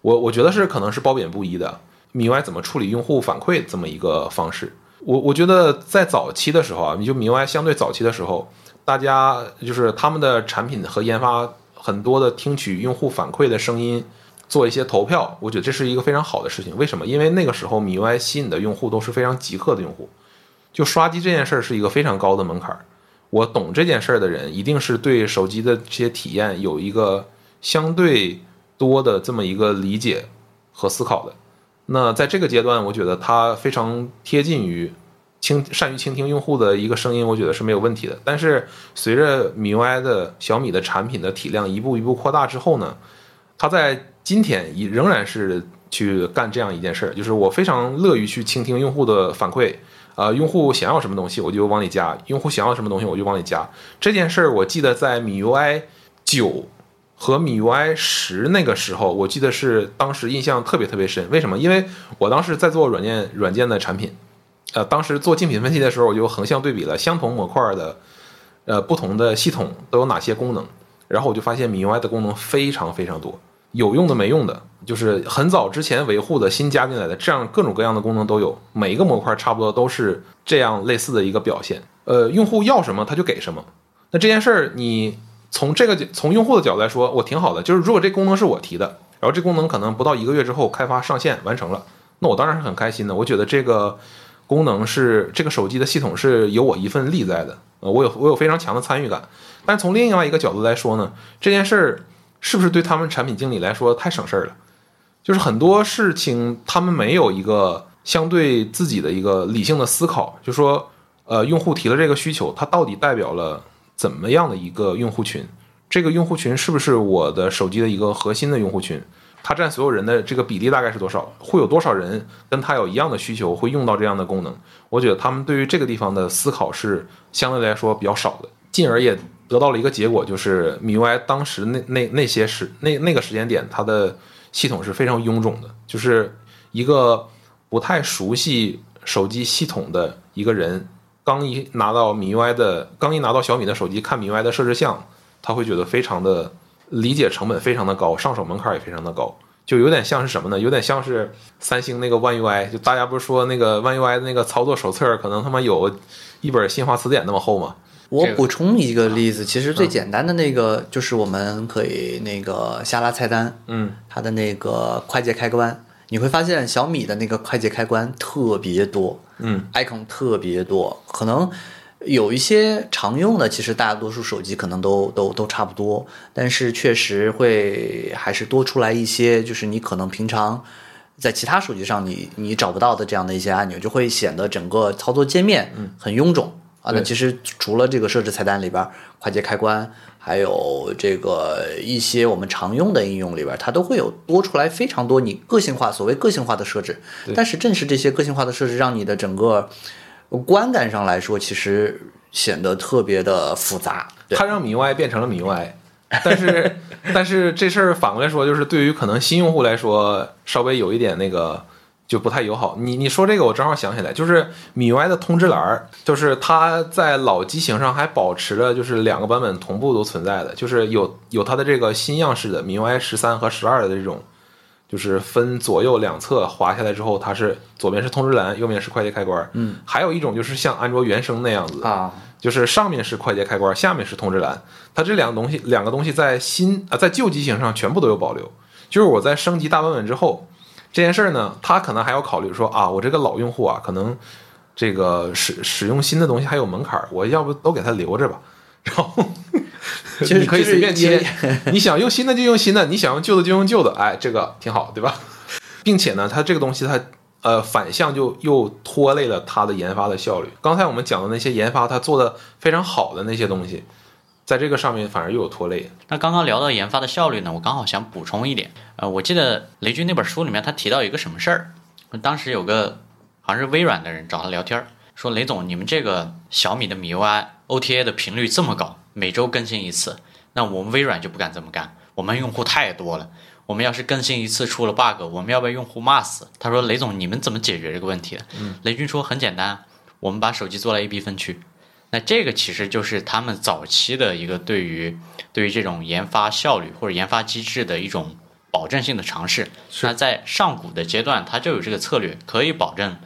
我我觉得是可能是褒贬不一的。米 UI 怎么处理用户反馈这么一个方式？我我觉得在早期的时候啊，你就米 UI 相对早期的时候，大家就是他们的产品和研发很多的听取用户反馈的声音，做一些投票，我觉得这是一个非常好的事情。为什么？因为那个时候米 UI 吸引的用户都是非常极客的用户，就刷机这件事儿是一个非常高的门槛。我懂这件事儿的人，一定是对手机的这些体验有一个相对多的这么一个理解和思考的。那在这个阶段，我觉得它非常贴近于倾善于倾听用户的一个声音，我觉得是没有问题的。但是随着米 UI 的小米的产品的体量一步一步扩大之后呢，它在今天也仍然是去干这样一件事儿，就是我非常乐于去倾听用户的反馈，啊，用户想要什么东西我就往里加，用户想要什么东西我就往里加。这件事儿我记得在米 UI 九。和米 UI 十那个时候，我记得是当时印象特别特别深。为什么？因为我当时在做软件软件的产品，呃，当时做竞品分析的时候，我就横向对比了相同模块的，呃，不同的系统都有哪些功能，然后我就发现米 UI 的功能非常非常多，有用的没用的，就是很早之前维护的新加进来的，这样各种各样的功能都有，每一个模块差不多都是这样类似的一个表现。呃，用户要什么他就给什么，那这件事儿你。从这个从用户的角度来说，我挺好的。就是如果这功能是我提的，然后这功能可能不到一个月之后开发上线完成了，那我当然是很开心的。我觉得这个功能是这个手机的系统是有我一份力在的，呃，我有我有非常强的参与感。但从另外一个角度来说呢，这件事儿是不是对他们产品经理来说太省事儿了？就是很多事情他们没有一个相对自己的一个理性的思考，就说，呃，用户提了这个需求，它到底代表了？怎么样的一个用户群？这个用户群是不是我的手机的一个核心的用户群？它占所有人的这个比例大概是多少？会有多少人跟他有一样的需求，会用到这样的功能？我觉得他们对于这个地方的思考是相对来说比较少的，进而也得到了一个结果，就是米 UI 当时那那那些时那那个时间点，它的系统是非常臃肿的，就是一个不太熟悉手机系统的一个人。刚一拿到米 UI 的，刚一拿到小米的手机看米 UI 的设置项，他会觉得非常的理解成本非常的高，上手门槛也非常的高，就有点像是什么呢？有点像是三星那个 One UI，就大家不是说那个 One UI 那个操作手册可能他妈有一本新华词典那么厚吗？我补充一个例子，其实最简单的那个就是我们可以那个下拉菜单，嗯，它的那个快捷开关，你会发现小米的那个快捷开关特别多，嗯，icon 特别多，可能有一些常用的，其实大多数手机可能都都都差不多，但是确实会还是多出来一些，就是你可能平常在其他手机上你你找不到的这样的一些按钮，就会显得整个操作界面很臃肿。啊，那其实除了这个设置菜单里边儿快捷开关，还有这个一些我们常用的应用里边儿，它都会有多出来非常多你个性化所谓个性化的设置。但是正是这些个性化的设置，让你的整个观感上来说，其实显得特别的复杂。它让米 UI 变成了米 UI，但是 <laughs> 但是这事儿反过来说，就是对于可能新用户来说，稍微有一点那个就不太友好。你你说这个，我正好想起来，就是米 UI 的通知栏，就是它在老机型上还保持了就是两个版本同步都存在的，就是有有它的这个新样式的米 UI 十三和十二的这种。就是分左右两侧滑下来之后，它是左边是通知栏，右面是快捷开关。嗯，还有一种就是像安卓原生那样子，啊，就是上面是快捷开关，下面是通知栏。它这两个东西，两个东西在新啊、在旧机型上全部都有保留。就是我在升级大版本之后，这件事儿呢，它可能还要考虑说啊，我这个老用户啊，可能这个使使用新的东西还有门槛儿，我要不都给他留着吧。然后其实你可以随便就是切，你想用新的就用新的，你想用旧的就用旧的，哎，这个挺好，对吧？并且呢，它这个东西它呃反向就又拖累了它的研发的效率。刚才我们讲的那些研发它做的非常好的那些东西，在这个上面反而又有拖累。那刚刚聊到研发的效率呢，我刚好想补充一点。呃，我记得雷军那本书里面他提到一个什么事儿，当时有个好像是微软的人找他聊天儿，说雷总，你们这个小米的米 UI OTA 的频率这么高，每周更新一次，那我们微软就不敢这么干，我们用户太多了。我们要是更新一次出了 bug，我们要被用户骂死。他说：“雷总，你们怎么解决这个问题的？”雷军说：“很简单，我们把手机做了 A/B 分区。那这个其实就是他们早期的一个对于对于这种研发效率或者研发机制的一种保证性的尝试。那在上古的阶段，它就有这个策略，可以保证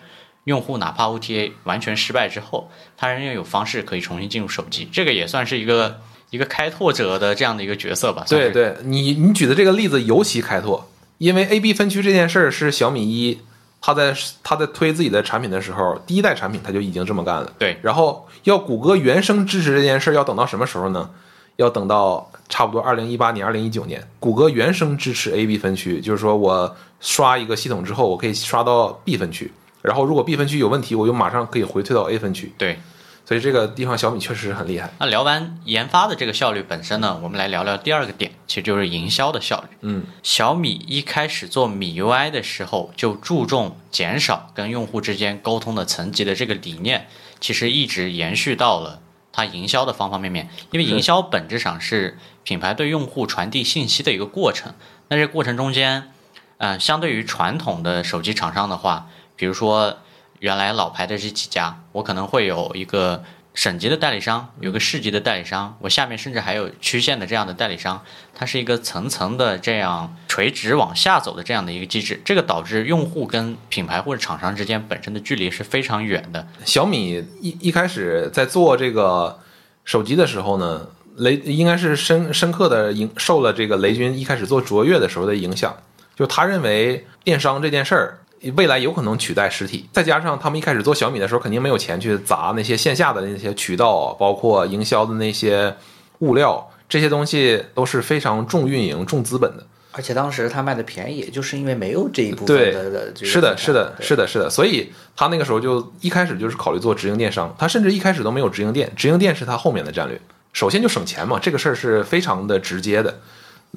用户哪怕 OTA 完全失败之后，他仍然有方式可以重新进入手机。这个也算是一个一个开拓者的这样的一个角色吧。对对，你你举的这个例子尤其开拓，因为 A/B 分区这件事儿是小米一，他在他在推自己的产品的时候，第一代产品他就已经这么干了。对然后要谷歌原生支持这件事儿，要等到什么时候呢？要等到差不多二零一八年、二零一九年，谷歌原生支持 A/B 分区，就是说我刷一个系统之后，我可以刷到 B 分区，然后如果 B 分区有问题，我就马上可以回退到 A 分区。对。所以这个地方小米确实很厉害。那聊完研发的这个效率本身呢，我们来聊聊第二个点，其实就是营销的效率。嗯，小米一开始做米 UI 的时候，就注重减少跟用户之间沟通的层级的这个理念，其实一直延续到了它营销的方方面面。因为营销本质上是品牌对用户传递信息的一个过程。那这过程中间，呃，相对于传统的手机厂商的话，比如说原来老牌的这几家，我可能会有一个省级的代理商，有个市级的代理商，我下面甚至还有区县的这样的代理商，它是一个层层的这样垂直往下走的这样的一个机制，这个导致用户跟品牌或者厂商之间本身的距离是非常远的。小米一一开始在做这个手机的时候呢，雷应该是深深刻的影受了这个雷军一开始做卓越的时候的影响，就他认为电商这件事儿未来有可能取代实体，再加上他们一开始做小米的时候，肯定没有钱去砸那些线下的那些渠道，包括营销的那些物料，这些东西都是非常重运营、重资本的。而且当时他卖的便宜，也就是因为没有这一部分的是的，是的，是的，是的。所以他那个时候就一开始就是考虑做直营电商，他甚至一开始都没有直营店，直营店是他后面的战略。首先就省钱嘛，这个事儿是非常的直接的。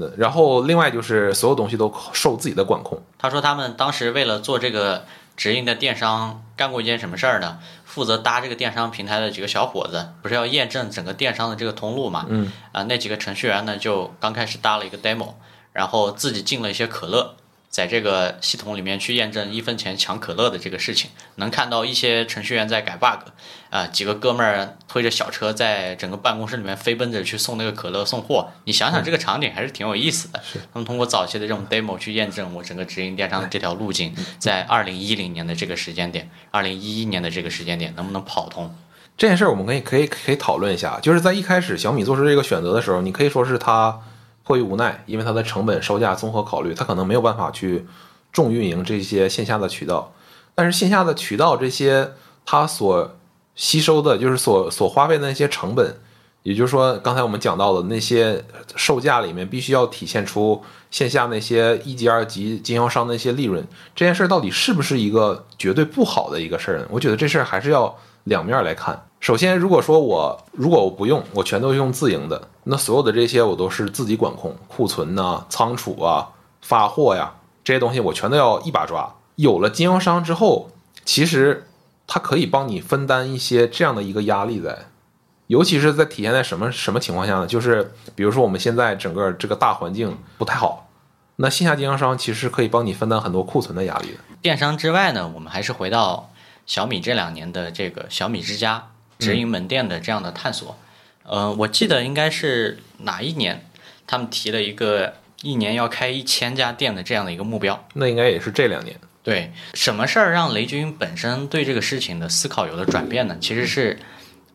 呃然后另外就是所有东西都受自己的管控。他说他们当时为了做这个直营的电商，干过一件什么事儿呢？负责搭这个电商平台的几个小伙子，不是要验证整个电商的这个通路嘛？嗯，啊，那几个程序员呢，就刚开始搭了一个 demo，然后自己进了一些可乐，在这个系统里面去验证一分钱抢可乐的这个事情，能看到一些程序员在改 bug，啊、几个哥们儿推着小车在整个办公室里面飞奔着去送那个可乐送货，你想想这个场景还是挺有意思的。是他们通过早期的这种 demo 去验证我整个直营电商的这条路径，在二零一零年的这个时间点，二零一一年的这个时间点能不能跑通？这件事儿我们可以可以可以讨论一下，就是在一开始小米做出这个选择的时候，你可以说是它迫于无奈，因为它的成本、售价综合考虑，它可能没有办法去重运营这些线下的渠道，但是线下的渠道这些它所吸收的，就是所所花费的那些成本，也就是说刚才我们讲到的那些售价里面必须要体现出线下那些一级、二级经销商的一些利润，这件事儿到底是不是一个绝对不好的一个事儿呢？我觉得这事儿还是要两面来看。首先，如果说我如果我不用，我全都用自营的，那所有的这些我都是自己管控，库存呐、仓储啊、发货呀这些东西我全都要一把抓。有了经销商之后，其实它可以帮你分担一些这样的一个压力在，尤其是在体现在什么什么情况下呢？就是比如说我们现在整个这个大环境不太好，那线下经销商其实可以帮你分担很多库存的压力的。电商之外呢，我们还是回到小米这两年的这个小米之家直营门店的这样的探索。呃，我记得应该是哪一年，他们提了一个一年要开一千家店的这样的一个目标。那应该也是这两年。对，什么事儿让雷军本身对这个事情的思考有了转变呢？其实是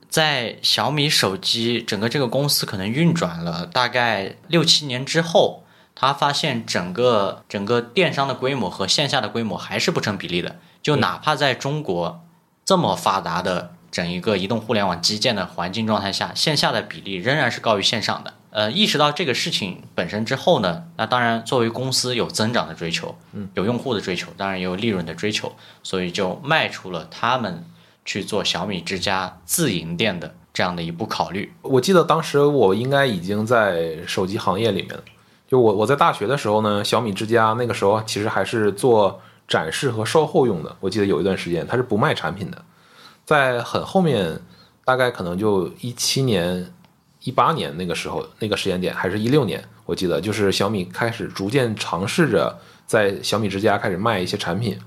在小米手机整个这个公司可能运转了大概六七年之后，他发现整个整个电商的规模和线下的规模还是不成比例的。就哪怕在中国这么发达的整一个移动互联网基建的环境状态下，线下的比例仍然是高于线上的。呃，意识到这个事情本身之后呢，那当然作为公司有增长的追求，嗯，有用户的追求，当然也有利润的追求，所以就迈出了他们去做小米之家自营店的这样的一步考虑。我记得当时我应该已经在手机行业里面了，就我我在大学的时候呢，小米之家那个时候其实还是做展示和售后用的。我记得有一段时间它是不卖产品的，在很后面，大概可能就一七年。一八年那个时候，那个时间点还是一六年，我记得就是小米开始逐渐尝试着在小米之家开始卖一些产品。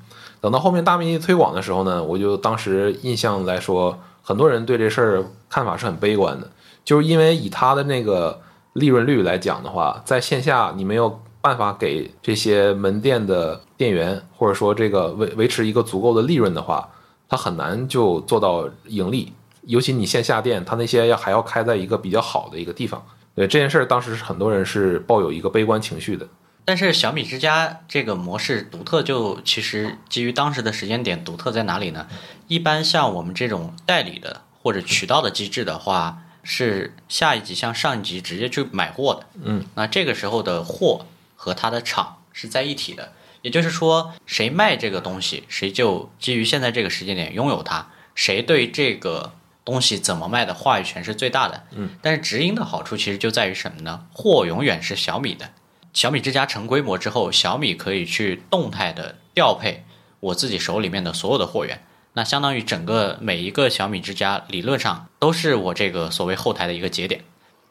等到后面大面积推广的时候呢，我就当时印象来说，很多人对这事儿看法是很悲观的，就是因为以它的那个利润率来讲的话，在线下你没有办法给这些门店的店员或者说这个维维持一个足够的利润的话，它很难就做到盈利。尤其你线下店，它那些要还要开在一个比较好的一个地方，对这件事儿，当时是很多人是抱有一个悲观情绪的。但是小米之家这个模式独特，就其实基于当时的时间点，独特在哪里呢？一般像我们这种代理的或者渠道的机制的话，是下一级向上一级直接去买货的。嗯，那这个时候的货和它的厂是在一体的，也就是说，谁卖这个东西，谁就基于现在这个时间点拥有它，谁对这个。东西怎么卖的话语权是最大的，嗯，但是直营的好处其实就在于什么呢？货永远是小米的，小米之家成规模之后，小米可以去动态的调配我自己手里面的所有的货源，那相当于整个每一个小米之家理论上都是我这个所谓后台的一个节点，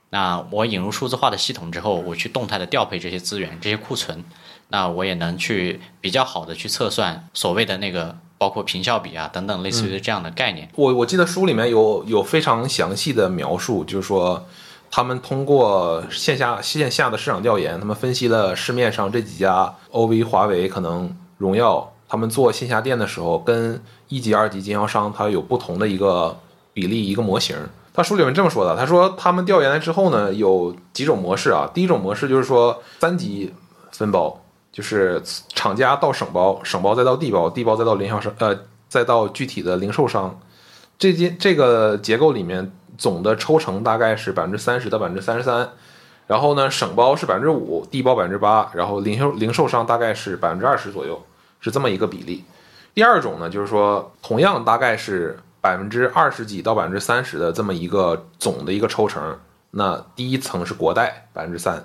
那我引入数字化的系统之后，我去动态的调配这些资源、这些库存，那我也能去比较好的去测算所谓的那个。包括平效比啊等等，类似于这样的概念。我我记得书里面有有非常详细的描述，就是说他们通过线下线下的市场调研，他们分析了市面上这几家 OV、华为、可能荣耀，他们做线下店的时候，跟一级、二级经销商它有不同的一个比例一个模型。他书里面这么说的，他说他们调研了之后呢，有几种模式啊。第一种模式就是说三级分包。就是厂家到省包，省包再到地包，地包再到零销商，呃，再到具体的零售商，这件这个结构里面总的抽成大概是百分之三十到百分之三十三，然后呢，省包是百分之五，地包百分之八，然后零售零售商大概是百分之二十左右，是这么一个比例。第二种呢，就是说同样大概是百分之二十几到百分之三十的这么一个总的一个抽成，那第一层是国代百分之三。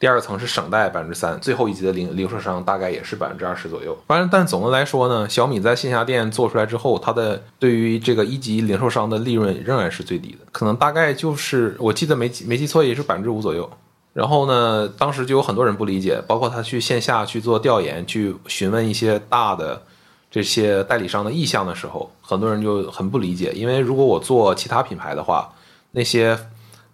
第二层是省代百分之三，最后一级的零零售商大概也是百分之二十左右。反正但总的来说呢，小米在线下店做出来之后，它的对于这个一级零售商的利润仍然是最低的，可能大概就是我记得没没记错也是百分之五左右。然后呢，当时就有很多人不理解，包括他去线下去做调研，去询问一些大的这些代理商的意向的时候，很多人就很不理解，因为如果我做其他品牌的话，那些。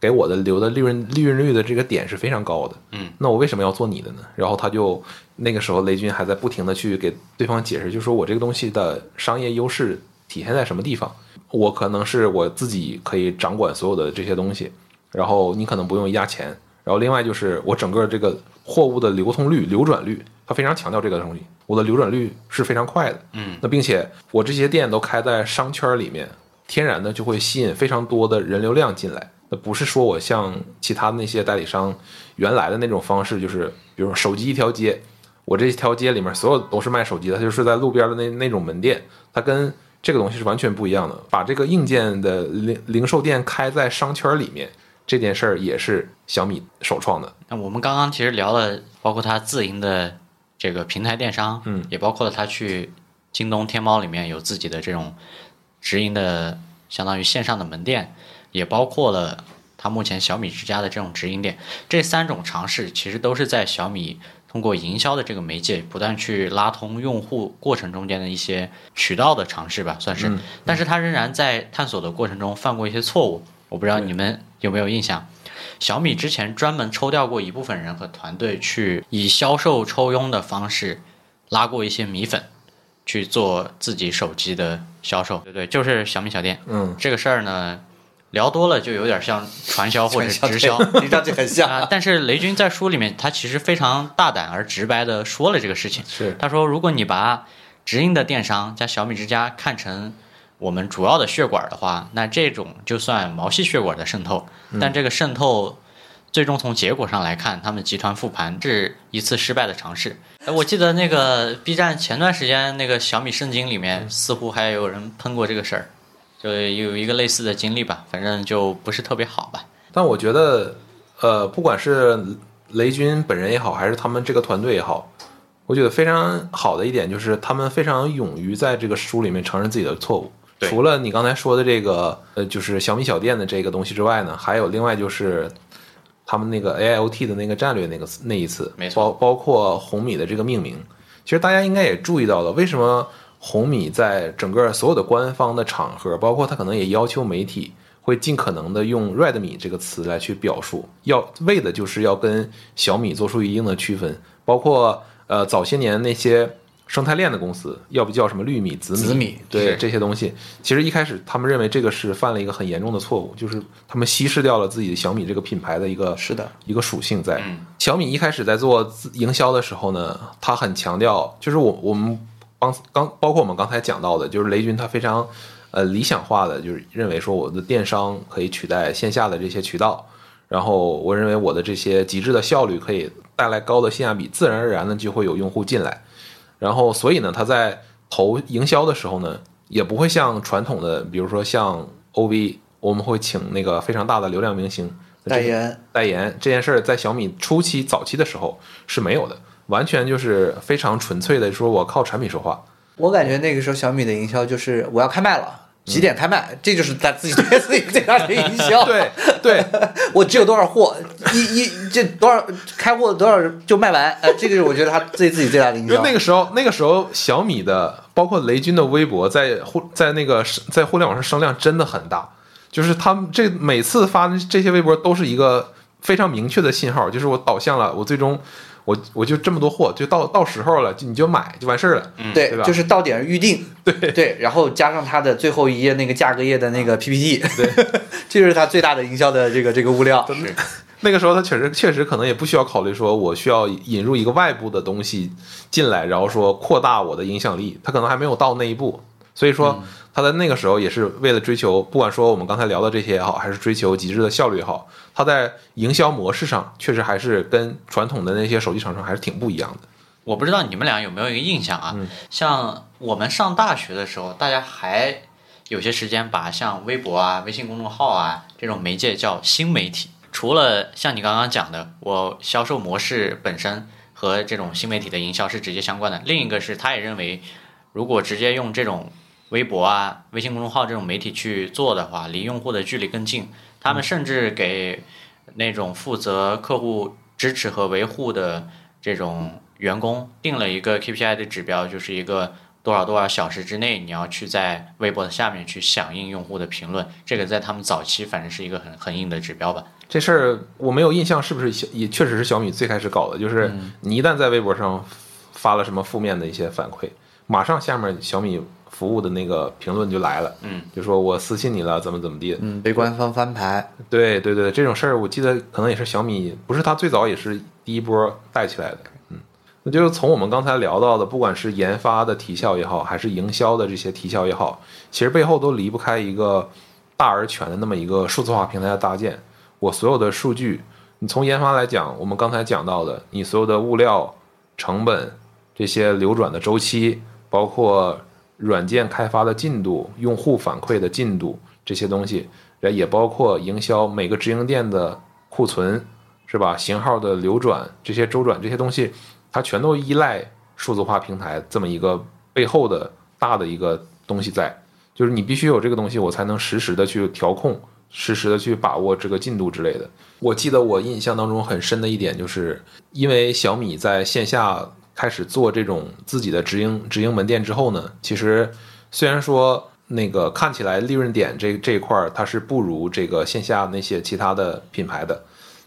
给我的留的利润利润率的这个点是非常高的，嗯，那我为什么要做你的呢？然后他就那个时候雷军还在不停的去给对方解释，就说我这个东西的商业优势体现在什么地方？我可能是我自己可以掌管所有的这些东西，然后你可能不用压钱，然后另外就是我整个这个货物的流通率、流转率，他非常强调这个东西，我的流转率是非常快的。嗯，那并且我这些店都开在商圈里面，天然的就会吸引非常多的人流量进来。那不是说我像其他那些代理商原来的那种方式，就是比如说手机一条街，我这条街里面所有都是卖手机的，它就是在路边的那那种门店，它跟这个东西是完全不一样的。把这个硬件的零零售店开在商圈里面，这件事儿也是小米首创的。那我们刚刚其实聊了，包括它自营的这个平台电商，嗯，也包括了它去京东、天猫里面有自己的这种直营的，相当于线上的门店，也包括了它目前小米之家的这种直营店。这三种尝试其实都是在小米通过营销的这个媒介，不断去拉通用户过程中间的一些渠道的尝试吧，算是。嗯但是它仍然在探索的过程中犯过一些错误，我不知道你们有没有印象。小米之前专门抽调过一部分人和团队，去以销售抽佣的方式拉过一些米粉，去做自己手机的销售。对对，就是小米小店嗯，这个事儿呢，聊多了就有点像传销或者直销。听上去很像啊，但是雷军在书里面，他其实非常大胆而直白的说了这个事情。是他说，如果你把直营的电商加小米之家看成我们主要的血管的话，那这种就算毛细血管的渗透，但这个渗透最终从结果上来看，他们集团复盘是一次失败的尝试。哎我记得那个 B 站前段时间那个小米圣经里面，似乎还有人喷过这个事儿，就有一个类似的经历吧，反正就不是特别好吧。但我觉得，呃，不管是雷军本人也好，还是他们这个团队也好，我觉得非常好的一点就是他们非常勇于在这个书里面承认自己的错误。除了你刚才说的这个，呃，就是小米小店的这个东西之外呢，还有另外就是他们那个 AIoT 的那个战略那个那一次，没错包包括红米的这个命名，其实大家应该也注意到了，为什么红米在整个所有的官方的场合，包括他可能也要求媒体会尽可能的用 Redmi 这个词来去表述，要为的就是要跟小米做出一定的区分，包括呃早些年那些生态链的公司，要不叫什么绿米、紫米，紫米对这些东西，其实一开始他们认为这个是犯了一个很严重的错误，就是他们稀释掉了自己小米这个品牌的一个是的一个属性在。嗯小米一开始在做自营销的时候呢，他很强调，就是我我们刚刚包括我们刚才讲到的，就是雷军他非常呃理想化的，就是认为说我的电商可以取代线下的这些渠道，然后我认为我的这些极致的效率可以带来高的性价比，自然而然的就会有用户进来。然后所以呢，他在投营销的时候呢，也不会像传统的，比如说像 OV，我们会请那个非常大的流量明星代言，代言这件事儿，在小米初期早期的时候是没有的，完全就是非常纯粹的说我靠产品说话。我感觉那个时候小米的营销就是我要开卖了，几点开卖，这就是他自己对自己最大的营销。对 <laughs> 对，我只有多少货，一一这多少开货多少就卖完，呃，这个是我觉得他对自己最大的营因为销。那个时候那个时候小米的，包括雷军的微博，在互在那个在互联网上声量真的很大，就是他们这每次发的这些微博都是一个非常明确的信号，就是我导向了，我最终我我就这么多货，就到到时候了，就你就买就完事儿了。对对吧就是到点预定，对对，然后加上它的最后一页那个价格页的那个 PPT，对，<laughs> 这就是它最大的营销的这个这个物料。是那个时候他确实确实可能也不需要考虑说我需要引入一个外部的东西进来，然后说扩大我的影响力，他可能还没有到那一步。所以说他在那个时候也是为了追求，不管说我们刚才聊的这些也好，还是追求极致的效率也好，他在营销模式上确实还是跟传统的那些手机厂商还是挺不一样的。我不知道你们俩有没有一个印象啊？嗯像我们上大学的时候，大家还有些时间把像微博啊、微信公众号啊这种媒介叫新媒体。除了像你刚刚讲的，我销售模式本身和这种新媒体的营销是直接相关的，另一个是他也认为，如果直接用这种微博啊、微信公众号这种媒体去做的话，离用户的距离更近。他们甚至给那种负责客户支持和维护的这种员工定了一个 KPI 的指标，就是一个多少多少小时之内，你要去在微博的下面去响应用户的评论。这个在他们早期反正是一个很很硬的指标吧。这事儿我没有印象，是不是小也确实是小米最开始搞的？就是嗯你一旦在微博上发了什么负面的一些反馈，马上下面小米服务的那个评论就来了，嗯，就说我私信你了，怎么怎么地。嗯，被官方翻牌，对对对，这种事儿我记得可能也是小米，不是它最早也是第一波带起来的。嗯，那就是从我们刚才聊到的，不管是研发的提效也好，还是营销的这些提效也好，其实背后都离不开一个大而全的那么一个数字化平台的搭建。我所有的数据，你从研发来讲，我们刚才讲到的，你所有的物料成本、这些流转的周期，包括软件开发的进度、用户反馈的进度这些东西，也包括营销每个直营店的库存，是吧？型号的流转这些周转这些东西，它全都依赖数字化平台这么一个背后的大的一个东西在，就是你必须有这个东西，我才能实时的去调控。实时的去把握这个进度之类的。我记得我印象当中很深的一点，就是因为小米在线下开始做这种自己的直营直营门店之后呢，其实虽然说那个看起来利润点这这一块儿它是不如这个线下那些其他的品牌的，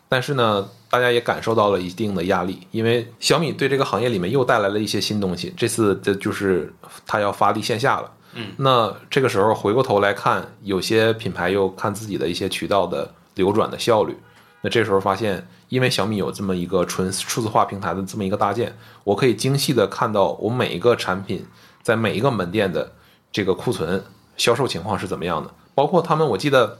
但是呢，大家也感受到了一定的压力，因为小米对这个行业里面又带来了一些新东西。这次这就是它要发力线下了。嗯，那这个时候回过头来看，有些品牌又看自己的一些渠道的流转的效率。那这时候发现，因为小米有这么一个纯数字化平台的这么一个搭建，我可以精细的看到我每一个产品在每一个门店的这个库存销售情况是怎么样的，包括他们，我记得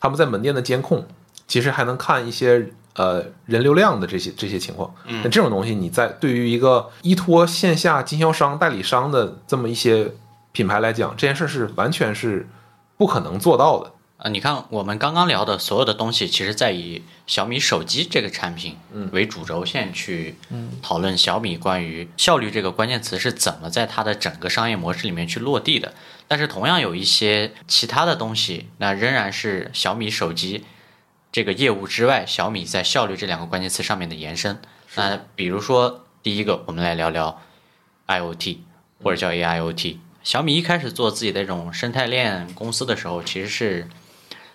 他们在门店的监控，其实还能看一些呃人流量的这些这些情况。那这种东西，你在对于一个依托线下经销商、代理商的这么一些。品牌来讲，这件事是完全是不可能做到的。啊，你看我们刚刚聊的所有的东西，其实在以小米手机这个产品为主轴线去讨论小米关于效率这个关键词是怎么在它的整个商业模式里面去落地的。但是同样有一些其他的东西，那仍然是小米手机这个业务之外，小米在效率这两个关键词上面的延伸。那比如说第一个，我们来聊聊 IOT 或者叫 AIOT。小米一开始做自己的这种生态链公司的时候，其实是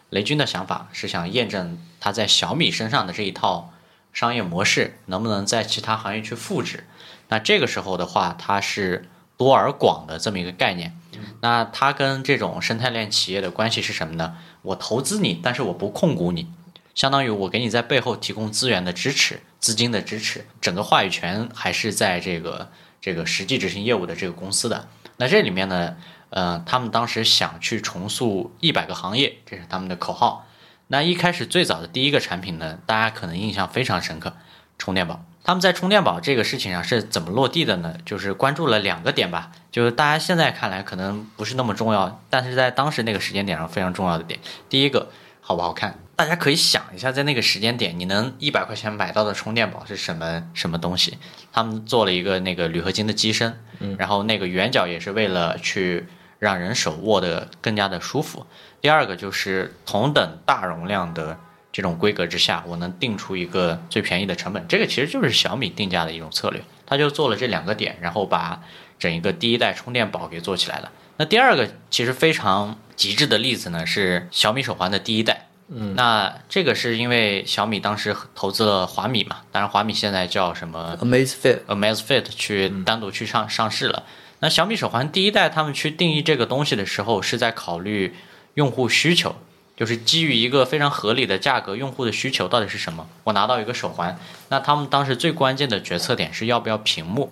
雷军的想法，是想验证他在小米身上的这一套商业模式能不能在其他行业去复制。那这个时候的话，它是多而广的这么一个概念。那它跟这种生态链企业的关系是什么呢？我投资你，但是我不控股你，相当于我给你在背后提供资源的支持、资金的支持，整个话语权还是在这个这个实际执行业务的这个公司的。那这里面呢，呃，他们当时想去重塑一百个行业，这是他们的口号。那一开始最早的第一个产品呢，大家可能印象非常深刻，充电宝。他们在充电宝这个事情上是怎么落地的呢？就是关注了两个点吧，就是大家现在看来可能不是那么重要，但是在当时那个时间点上非常重要的点。第一个，好不好看？大家可以想一下，在那个时间点，你能一百块钱买到的充电宝是什么什么东西？他们做了一个那个铝合金的机身，然后那个圆角也是为了去让人手握的更加的舒服。第二个就是同等大容量的这种规格之下，我能定出一个最便宜的成本。这个其实就是小米定价的一种策略，他就做了这两个点，然后把整一个第一代充电宝给做起来了。那第二个其实非常极致的例子呢，是小米手环的第一代。嗯，那这个是因为小米当时投资了华米嘛，当然华米现在叫什么 Amazfit Amazfit 去单独去上上市了。那小米手环第一代他们去定义这个东西的时候，是在考虑用户需求，就是基于一个非常合理的价格，用户的需求到底是什么？我拿到一个手环，那他们当时最关键的决策点是要不要屏幕。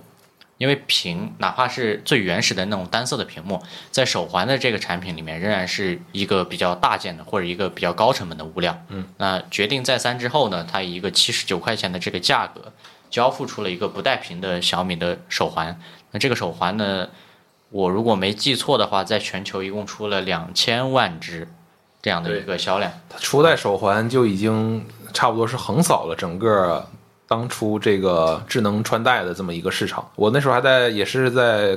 因为屏，哪怕是最原始的那种单色的屏幕，在手环的这个产品里面，仍然是一个比较大件的或者一个比较高成本的物料。嗯，那决定再三之后呢，它以一个七十九块钱的这个价格，交付出了一个不带屏的小米的手环。那这个手环呢，我如果没记错的话，在全球一共出了两千万只这样的一个销量。它初代手环就已经差不多是横扫了整个。当初这个智能穿戴的这么一个市场，我那时候还在，也是在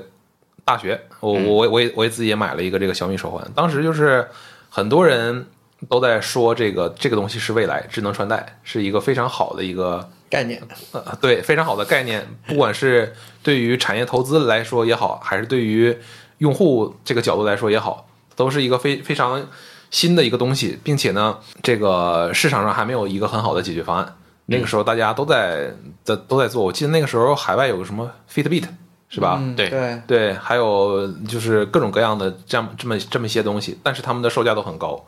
大学，我我我也我也自己也买了一个这个小米手环。当时就是很多人都在说这个这个东西是未来，智能穿戴是一个非常好的一个概念，呃，对，非常好的概念。不管是对于产业投资来说也好，还是对于用户这个角度来说也好，都是一个非非常新的一个东西，并且呢，这个市场上还没有一个很好的解决方案。那个时候大家都在在都在做，我记得那个时候海外有个什么 Fitbit，是吧？嗯对对，对，还有就是各种各样的这样这么这么一些东西，但是他们的售价都很高。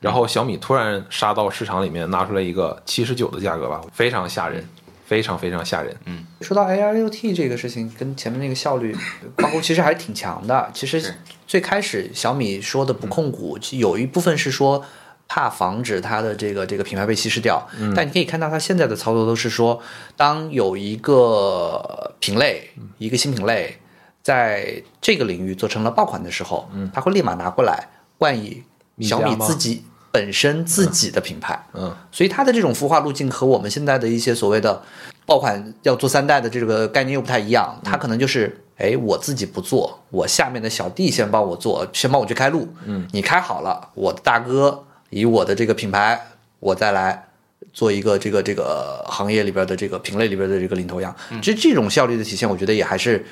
然后小米突然杀到市场里面，拿出来一个七十九的价格吧，非常吓人，非常非常吓人。嗯说到 AIoT 这个事情，跟前面那个效率挂钩，其实还挺强的。其实最开始小米说的不控股，其实有一部分是说怕防止它的这个这个品牌被稀释掉。嗯但你可以看到，它现在的操作都是说，当有一个品类、一个新品类在这个领域做成了爆款的时候，嗯它会立马拿过来冠以小米自己本身自己的品牌。嗯，所以它的这种孵化路径和我们现在的一些所谓的爆款要做三代的这个概念又不太一样，它可能就是，哎，我自己不做，我下面的小弟先帮我做，先帮我去开路，嗯，你开好了，我的大哥以我的这个品牌，我再来。做一个这个这个行业里边的这个品类里边的这个领头羊，这这种效率的体现，我觉得也还是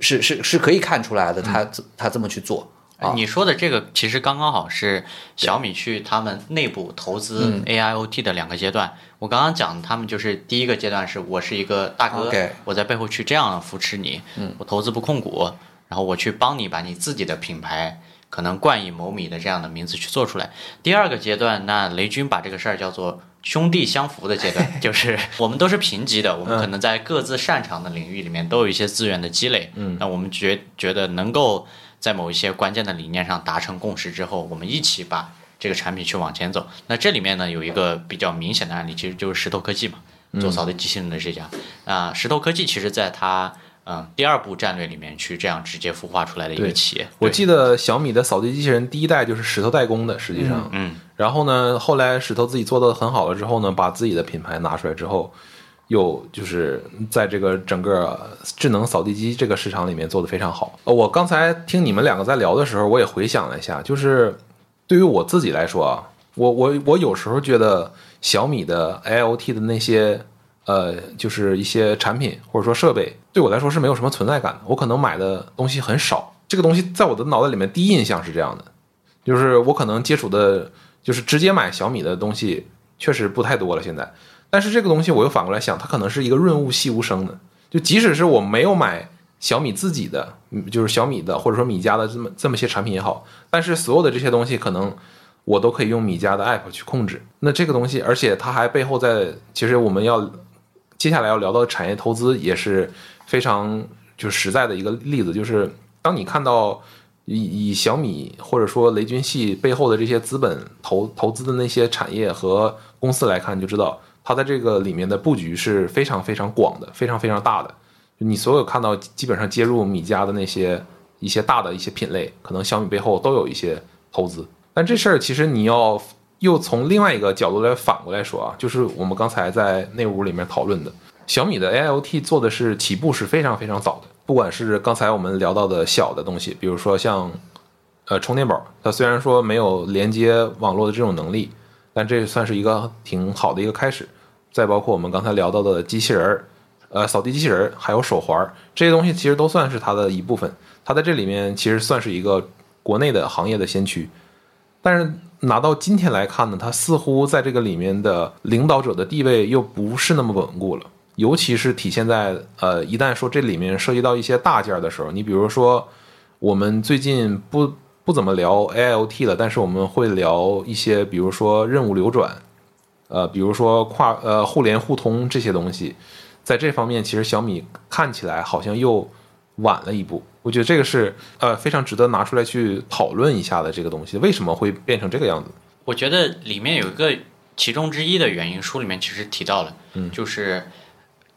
是是是可以看出来的。他他这么去做，啊你说的这个其实刚刚好是小米去他们内部投资嗯 AIoT 的两个阶段。我刚刚讲，他们就是第一个阶段是我是一个大哥我在背后去这样扶持你，我投资不控股，然后我去帮你把你自己的品牌可能冠以某米的这样的名字去做出来。第二个阶段，那雷军把这个事儿叫做。兄弟相扶的阶段，<laughs> 就是我们都是平级的，我们可能在各自擅长的领域里面都有一些资源的积累。嗯，那我们觉觉得能够在某一些关键的理念上达成共识之后，我们一起把这个产品去往前走。那这里面呢有一个比较明显的案例，其实就是石头科技嘛，做扫地机器人的这家。啊、石头科技其实在它嗯第二步战略里面去这样直接孵化出来的一个企业。我记得小米的扫地机器人第一代就是石头代工的，实际上，嗯，然后呢，后来石头自己做的很好了之后呢，把自己的品牌拿出来之后，又就是在这个整个智能扫地机这个市场里面做得非常好。呃我刚才听你们两个在聊的时候，我也回想了一下，就是对于我自己来说啊，我我我有时候觉得小米的 IoT 的那些呃，就是一些产品或者说设备，对我来说是没有什么存在感的。我可能买的东西很少，这个东西在我的脑袋里面第一印象是这样的，就是我可能接触的，就是直接买小米的东西确实不太多了现在。但是这个东西我又反过来想，它可能是一个润物细无声的，就即使是我没有买小米自己的，就是小米的或者说米家的这么这么些产品也好，但是所有的这些东西可能我都可以用米家的 app 去控制。那这个东西，而且它还背后在，其实我们要接下来要聊到产业投资也是非常就实在的一个例子，就是当你看到以以小米或者说雷军系背后的这些资本投投资的那些产业和公司来看，就知道它在这个里面的布局是非常非常广的，非常非常大的。你所有看到基本上接入米家的那些一些大的一些品类，可能小米背后都有一些投资。但这事儿其实你要又从另外一个角度来反过来说啊，就是我们刚才在那屋里面讨论的，小米的 AIoT 做的是起步是非常非常早的，不管是刚才我们聊到的小的东西，比如说像呃充电宝，它虽然说没有连接网络的这种能力，但这算是一个挺好的一个开始。再包括我们刚才聊到的机器人儿，呃，扫地机器人儿，还有手环儿这些东西，其实都算是它的一部分。它在这里面其实算是一个国内的行业的先驱。但是拿到今天来看呢，它似乎在这个里面的领导者的地位又不是那么稳固了，尤其是体现在呃，一旦说这里面涉及到一些大件儿的时候，你比如说我们最近不不怎么聊 AIoT 了，但是我们会聊一些，比如说任务流转，呃，比如说跨呃互联互通这些东西，在这方面其实小米看起来好像又晚了一步。我觉得这个是呃非常值得拿出来去讨论一下的这个东西，为什么会变成这个样子？我觉得里面有一个其中之一的原因，书里面其实提到了，嗯就是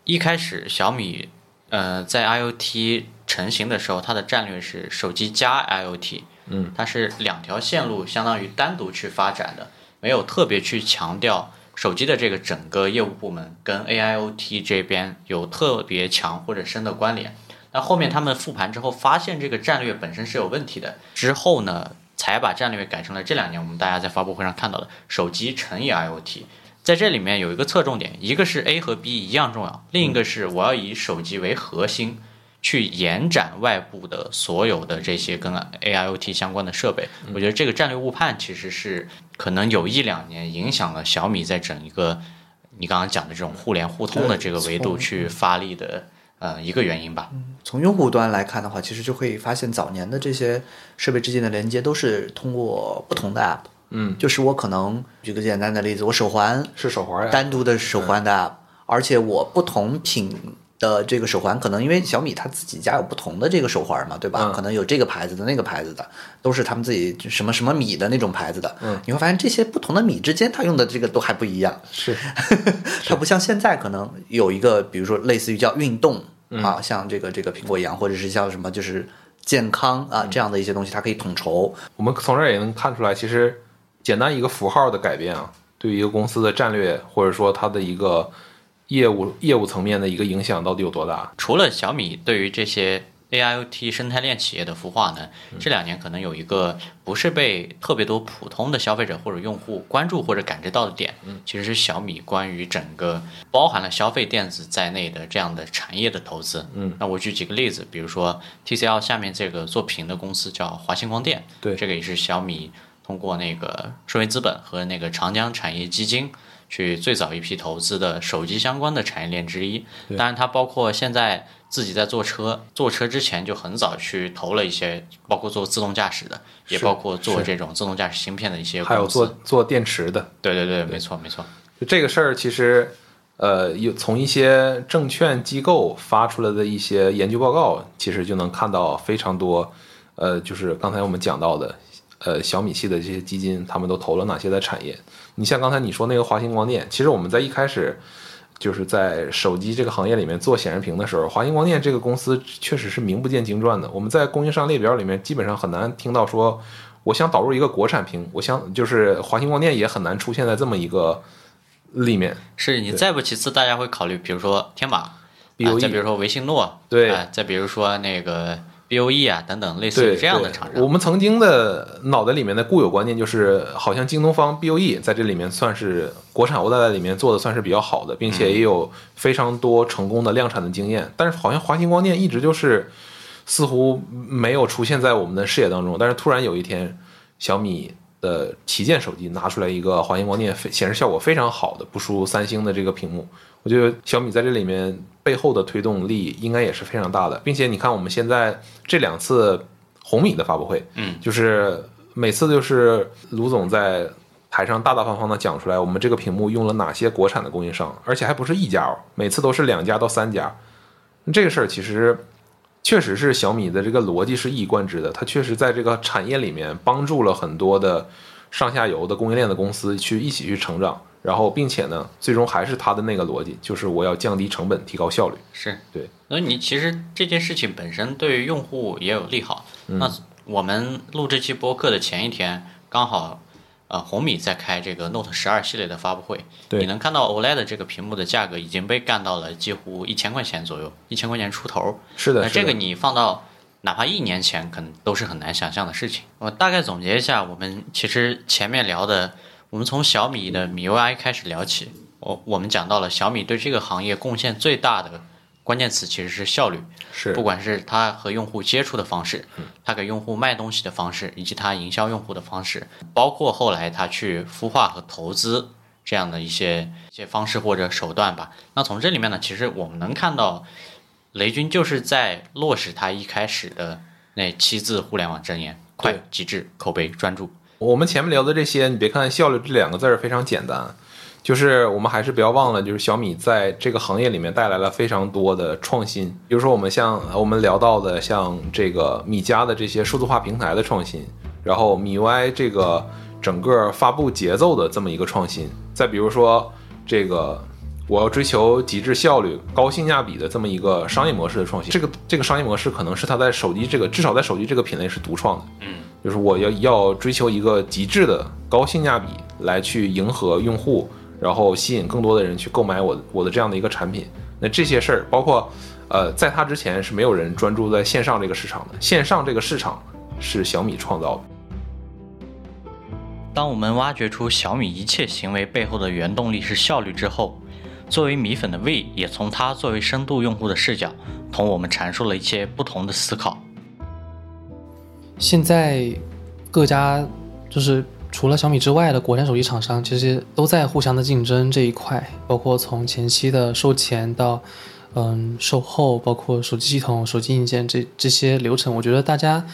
一开始小米呃在 IoT 成型的时候，它的战略是手机加 IoT，嗯，它是两条线路相当于单独去发展的，没有特别去强调手机的这个整个业务部门跟 AIoT 这边有特别强或者深的关联。那后面他们复盘之后，发现这个战略本身是有问题的，之后呢，才把战略改成了这两年我们大家在发布会上看到的手机乘以 IoT。在这里面有一个侧重点，一个是 A 和 B 一样重要，另一个是我要以手机为核心，去延展外部的所有的这些跟 AIoT 相关的设备。我觉得这个战略误判其实是可能有一两年影响了小米在整一个你刚刚讲的这种互联互通的这个维度去发力的呃一个原因吧。从用户端来看的话，其实就会发现早年的这些设备之间的连接都是通过不同的 app。嗯，就是我可能举个简单的例子，我手环是手环呀，单独的手环的 app，、而且我不同品的这个手环，可能因为小米它自己家有不同的这个手环嘛，对吧？嗯可能有这个牌子的、那个牌子的，都是他们自己什么什么米的那种牌子的。嗯，你会发现这些不同的米之间，它用的这个都还不一样。是 <laughs> 它不像现在可能有一个，比如说类似于叫运动、嗯啊，像这个这个苹果一样，或者是像什么就是健康啊这样的一些东西，它可以统筹。我们从这儿也能看出来，其实简单一个符号的改变啊，对于一个公司的战略或者说它的一个业务业务层面的一个影响到底有多大？除了小米对于这些 AIoT 生态链企业的孵化呢，这两年可能有一个不是被特别多普通的消费者或者用户关注或者感知到的点，其实是小米关于整个包含了消费电子在内的这样的产业的投资。嗯，那我举几个例子，比如说 TCL 下面这个做屏的公司叫华星光电，对这个也是小米通过那个顺为资本和那个长江产业基金。去最早一批投资的手机相关的产业链之一，当然它包括现在自己在做车，做车之前就很早去投了一些，包括做自动驾驶的，也包括做这种自动驾驶芯片的一些还有做做电池的，对对对，没错没错，就这个事儿，其实呃，有从一些证券机构发出来的一些研究报告，其实就能看到非常多，呃，就是刚才我们讲到的，呃，小米系的这些基金，他们都投了哪些的产业？你像刚才你说那个华星光电，其实我们在一开始。就是在手机这个行业里面做显示屏的时候，华星光电这个公司确实是名不见经传的。我们在供应商列表里面基本上很难听到说，我想导入一个国产屏，我想就是华星光电也很难出现在这么一个里面。是你再不其次，大家会考虑，比如说天马，BOE 啊再比如说维信诺，对啊再比如说那个 BOE 啊等等类似于这样的对厂商，我们曾经的脑袋里面的固有观念就是，好像京东方 BOE 在这里面算是国产 OLED 里面做的算是比较好的，并且也有非常多成功的量产的经验。但是好像华星光电一直就是似乎没有出现在我们的视野当中。但是突然有一天，小米的旗舰手机拿出来一个华星光电非显示效果非常好的，不输三星的这个屏幕。我觉得小米在这里面背后的推动力应该也是非常大的，并且你看我们现在这两次红米的发布会，嗯，就是每次就是卢总在台上大大方方的讲出来，我们这个屏幕用了哪些国产的供应商，而且还不是一家哦，每次都是两家到三家。这个事儿其实确实是小米的这个逻辑是一以贯之的，它确实在这个产业里面帮助了很多的上下游的供应链的公司去一起去成长，然后并且呢，最终还是他的那个逻辑，就是我要降低成本，提高效率。是对。那你其实这件事情本身对于用户也有利好。嗯那我们录这期播客的前一天，刚好呃红米在开这个 Note 十二系列的发布会，对你能看到 OLED 这个屏幕的价格已经被干到了几乎一千块钱左右，一千块钱出头。是的，那这个你放到哪怕一年前，可能都是很难想象的事情。我大概总结一下，我们其实前面聊的，我们从小米的米 UI 开始聊起，我我们讲到了小米对这个行业贡献最大的关键词其实是效率，是不管是它和用户接触的方式，它给用户卖东西的方式，以及它营销用户的方式，包括后来它去孵化和投资这样的一些一些方式或者手段吧。那从这里面呢，其实我们能看到，雷军就是在落实他一开始的那七字互联网箴言：快、极致、口碑、专注。我们前面聊的这些，你别看“效率”这两个字儿非常简单，就是我们还是不要忘了，就是小米在这个行业里面带来了非常多的创新。比如说，我们像我们聊到的，像这个米家的这些数字化平台的创新，然后米 UI 这个整个发布节奏的这么一个创新，再比如说这个我要追求极致效率、高性价比的这么一个商业模式的创新，这个这个商业模式可能是它在手机这个至少在手机这个品类是独创的。嗯，就是我要要追求一个极致的高性价比来去迎合用户，然后吸引更多的人去购买我我的这样的一个产品。那这些事儿，包括呃，在它之前是没有人专注在线上这个市场的，线上这个市场是小米创造的。当我们挖掘出小米一切行为背后的原动力是效率之后，作为米粉的 V 也从他作为深度用户的视角，同我们阐述了一些不同的思考。现在各家就是除了小米之外的国产手机厂商，其实都在互相的竞争这一块，包括从前期的售前到嗯，售后包括手机系统、手机硬件这这些流程，我觉得大家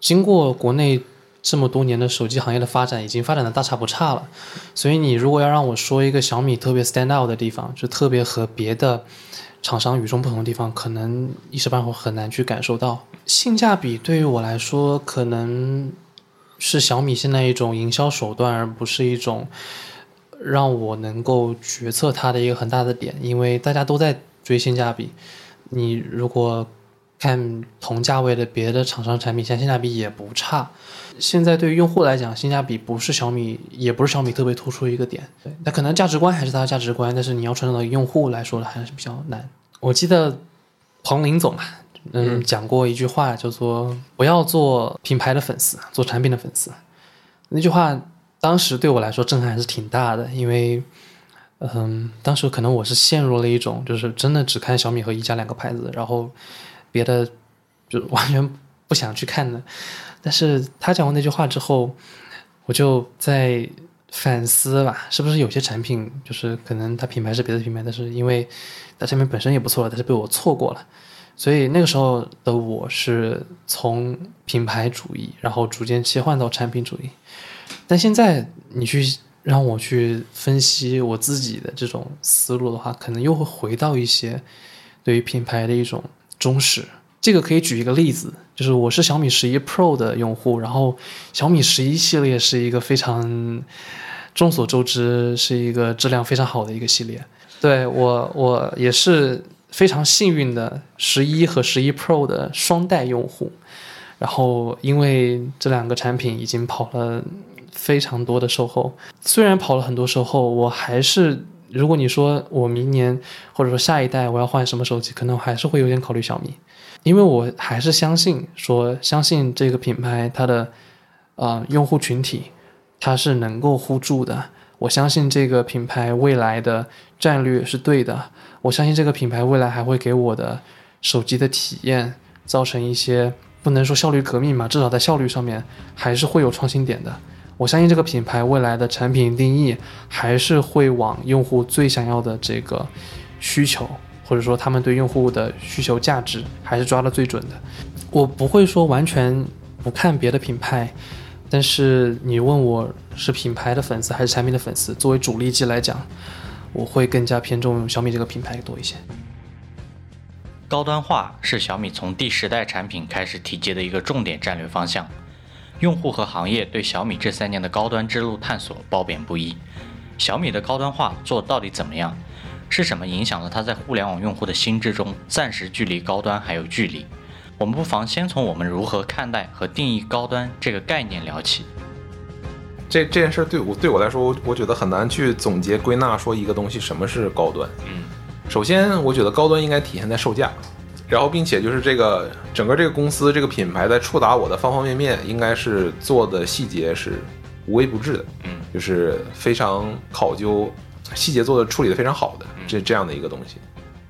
经过国内这么多年的手机行业的发展，已经发展的大差不差了。所以你如果要让我说一个小米特别 stand out 的地方，就特别和别的厂商与众不同的地方，可能一时半会儿很难去感受到。性价比对于我来说，可能是小米现在一种营销手段，而不是一种让我能够决策它的一个很大的点，因为大家都在追性价比。你如果看同价位的别的厂商产品，现在性价比也不差。现在对于用户来讲，性价比不是小米，也不是小米特别突出一个点。对，那可能价值观还是它的价值观，但是你要传导到用户来说的还是比较难。我记得彭林总啊，嗯，讲过一句话，叫做“不要做品牌的粉丝，做产品的粉丝”。那句话当时对我来说震撼还是挺大的，因为，嗯，当时可能我是陷入了一种就是真的只看小米和一加两个牌子，然后别的就完全不想去看的。但是他讲完那句话之后，我就在反思吧，是不是有些产品就是可能它品牌是别的品牌，但是因为它产品本身也不错了，但是被我错过了。所以那个时候的我是从品牌主义，然后逐渐切换到产品主义。但现在你去让我去分析我自己的这种思路的话，可能又会回到一些对于品牌的一种忠实。这个可以举一个例子，就是我是小米十一 Pro 的用户，然后小米十一系列是一个非常众所周知是一个质量非常好的一个系列。对我，我也是非常幸运的十一和十一 Pro 的双代用户。然后因为这两个产品已经跑了非常多的售后，虽然跑了很多售后，我还是如果你说我明年或者说下一代我要换什么手机，可能还是会有点考虑小米。因为我还是相信说，相信这个品牌它的，呃，用户群体，它是能够 hold 住的。我相信这个品牌未来的战略是对的。我相信这个品牌未来还会给我的手机的体验造成一些不能说效率革命嘛，至少在效率上面还是会有创新点的。我相信这个品牌未来的产品定义还是会往用户最想要的这个需求。或者说，他们对用户的需求价值还是抓的最准的。我不会说完全不看别的品牌，但是你问我是品牌的粉丝还是产品的粉丝，作为主力机来讲，我会更加偏重小米这个品牌多一些。高端化是小米从第十代产品开始提及的一个重点战略方向。用户和行业对小米这三年的高端之路探索褒贬不一。小米的高端化做到底怎么样？是什么影响了它在互联网用户的心智中暂时距离高端还有距离？我们不妨先从我们如何看待和定义高端这个概念聊起。这这件事对我对我来说，我觉得很难去总结归纳说一个东西什么是高端。嗯，首先我觉得高端应该体现在售价，然后并且就是这个整个这个公司这个品牌在触达我的方方面面，应该是做的细节是无微不至的。嗯，就是非常考究。细节做的处理的非常好的这这样的一个东西，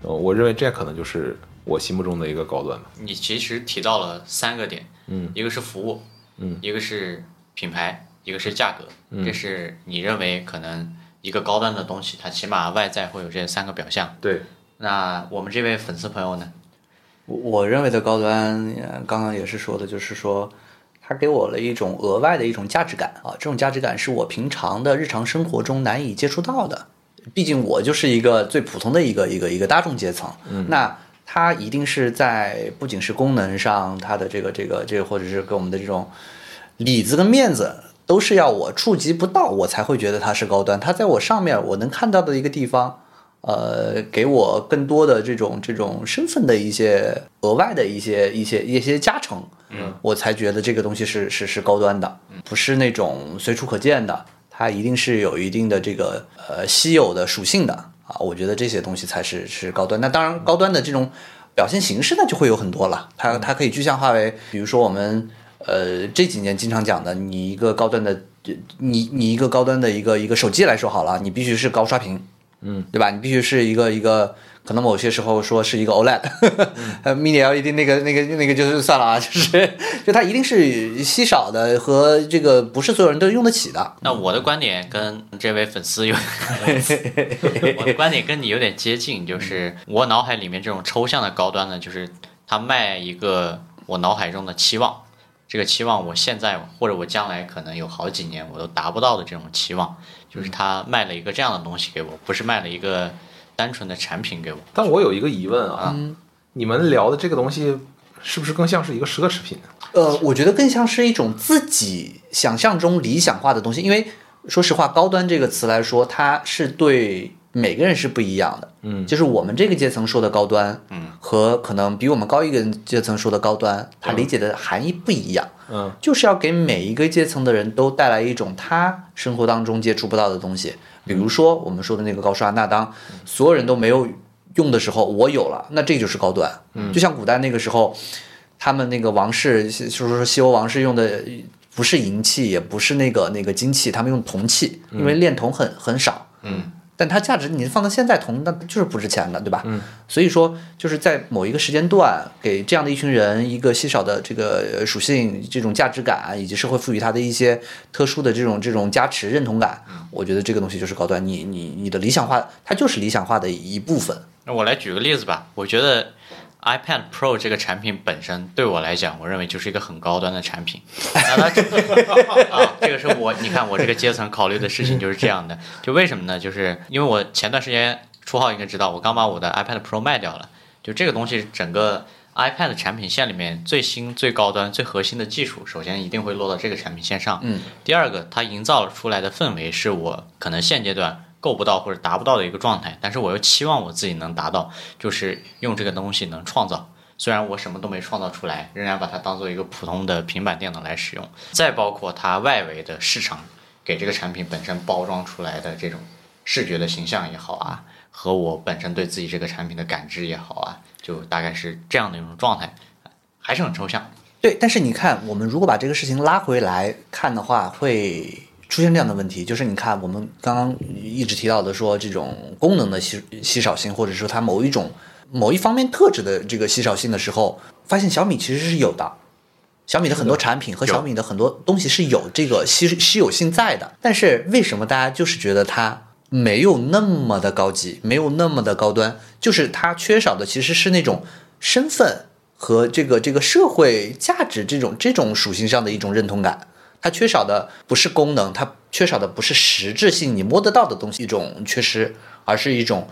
呃，我认为这可能就是我心目中的一个高端吧。你其实提到了三个点，嗯，一个是服务，嗯，一个是品牌，一个是价格，这是你认为可能一个高端的东西，它起码外在会有这三个表象。对，那我们这位粉丝朋友呢？我我认为的高端，刚刚也是说的，就是说。它给我了一种额外的一种价值感啊，这种价值感是我平常的日常生活中难以接触到的。毕竟我就是一个最普通的一个一个一个大众阶层，嗯那它一定是在不仅是功能上，它的这个这个这个，或者是给我们的这种里子跟面子，都是要我触及不到，我才会觉得它是高端。它在我上面我能看到的一个地方。呃，给我更多的这种这种身份的一些额外的一些一些一些加成，嗯，我才觉得这个东西是是是高端的，不是那种随处可见的，它一定是有一定的这个呃稀有的属性的啊，我觉得这些东西才是是高端。那当然，高端的这种表现形式呢，就会有很多了，它它可以具象化为，比如说我们呃这几年经常讲的，你一个高端的，你你一个高端的一个一个手机来说好了，你必须是高刷屏。嗯，对吧？你必须是一个一个可能某些时候说是一个 OLED，<laughs> 呃，Mini LED 那个那个那个就是算了啊，<laughs> 就是就它一定是稀少的和这个不是所有人都用得起的。那我的观点跟这位粉丝有，<laughs> 我的观点跟你有点接近，就是我脑海里面这种抽象的高端呢，就是他卖一个我脑海中的期望，这个期望我现在或者我将来可能有好几年我都达不到的这种期望，就是他卖了一个这样的东西给我，不是卖了一个单纯的产品给我。但我有一个疑问啊，你们聊的这个东西是不是更像是一个奢侈品？呃，我觉得更像是一种自己想象中理想化的东西，因为说实话，高端这个词来说，它是对每个人是不一样的。嗯就是我们这个阶层说的高端，嗯，和可能比我们高一个阶层说的高端，它理解的含义不一样。嗯就是要给每一个阶层的人都带来一种他生活当中接触不到的东西。比如说我们说的那个高刷，那当所有人都没有用的时候，我有了，那这就是高端。嗯，就像古代那个时候，他们那个王室，就是说西欧王室用的不是银器，也不是那个那个金器，他们用铜器，因为炼铜很很少。嗯，但它价值你放到现在铜，那就是不值钱了，对吧？嗯，所以说就是在某一个时间段，给这样的一群人一个稀少的这个呃属性、这种价值感，以及社会赋予它的一些特殊的这种这种加持、认同感，我觉得这个东西就是高端。你你你的理想化，它就是理想化的一部分。那我来举个例子吧，我觉得 iPad Pro 这个产品本身对我来讲，我认为就是一个很高端的产品。那它 <laughs> 啊，这个是我你看我这个阶层考虑的事情就是这样的。就为什么呢？就是因为我前段时间初号应该知道，我刚把我的 iPad Pro 卖掉了。就这个东西，整个 iPad 产品线里面最新、最高端、最核心的技术，首先一定会落到这个产品线上。嗯。第二个，它营造出来的氛围是我可能现阶段够不到或者达不到的一个状态，但是我又期望我自己能达到，就是用这个东西能创造。虽然我什么都没创造出来，仍然把它当做一个普通的平板电脑来使用。再包括它外围的市场给这个产品本身包装出来的这种视觉的形象也好啊，和我本身对自己这个产品的感知也好啊，就大概是这样的一种状态，还是很抽象。对，但是你看，我们如果把这个事情拉回来看的话，会出现这样的问题，就是你看我们刚刚一直提到的说这种功能的稀稀少性，或者说它某一种某一方面特质的这个稀少性的时候，发现小米其实是有的。小米的很多产品和小米的很多东西是有这个稀稀有性在的，但是为什么大家就是觉得它没有那么的高级，没有那么的高端？就是它缺少的其实是那种身份和这个这个社会价值这种这种属性上的一种认同感。它缺少的不是功能，它缺少的不是实质性你摸得到的东西一种缺失，而是一种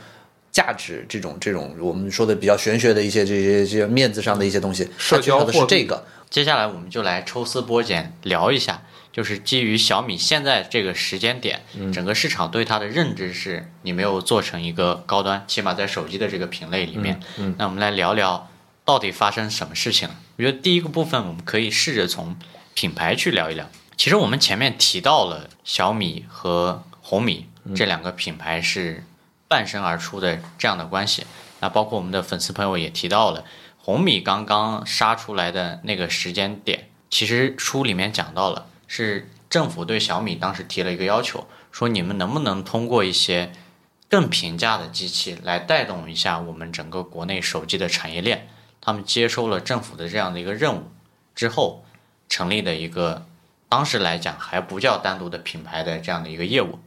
价值这种这种我们说的比较玄学的一些这些这些面子上的一些东西，它社缺少的交货币是这个。接下来我们就来抽丝剥茧聊一下，就是基于小米现在这个时间点，整个市场对它的认知是你没有做成一个高端，起码在手机的这个品类里面。那我们来聊聊到底发生什么事情了。我觉得第一个部分我们可以试着从品牌去聊一聊。其实我们前面提到了小米和红米这两个品牌是伴生而出的这样的关系。那包括我们的粉丝朋友也提到了。红米刚刚杀出来的那个时间点，其实书里面讲到了，是政府对小米当时提了一个要求，说你们能不能通过一些更平价的机器来带动一下我们整个国内手机的产业链。他们接收了政府的这样的一个任务之后，成立的一个当时来讲还不叫单独的品牌的这样的一个业务。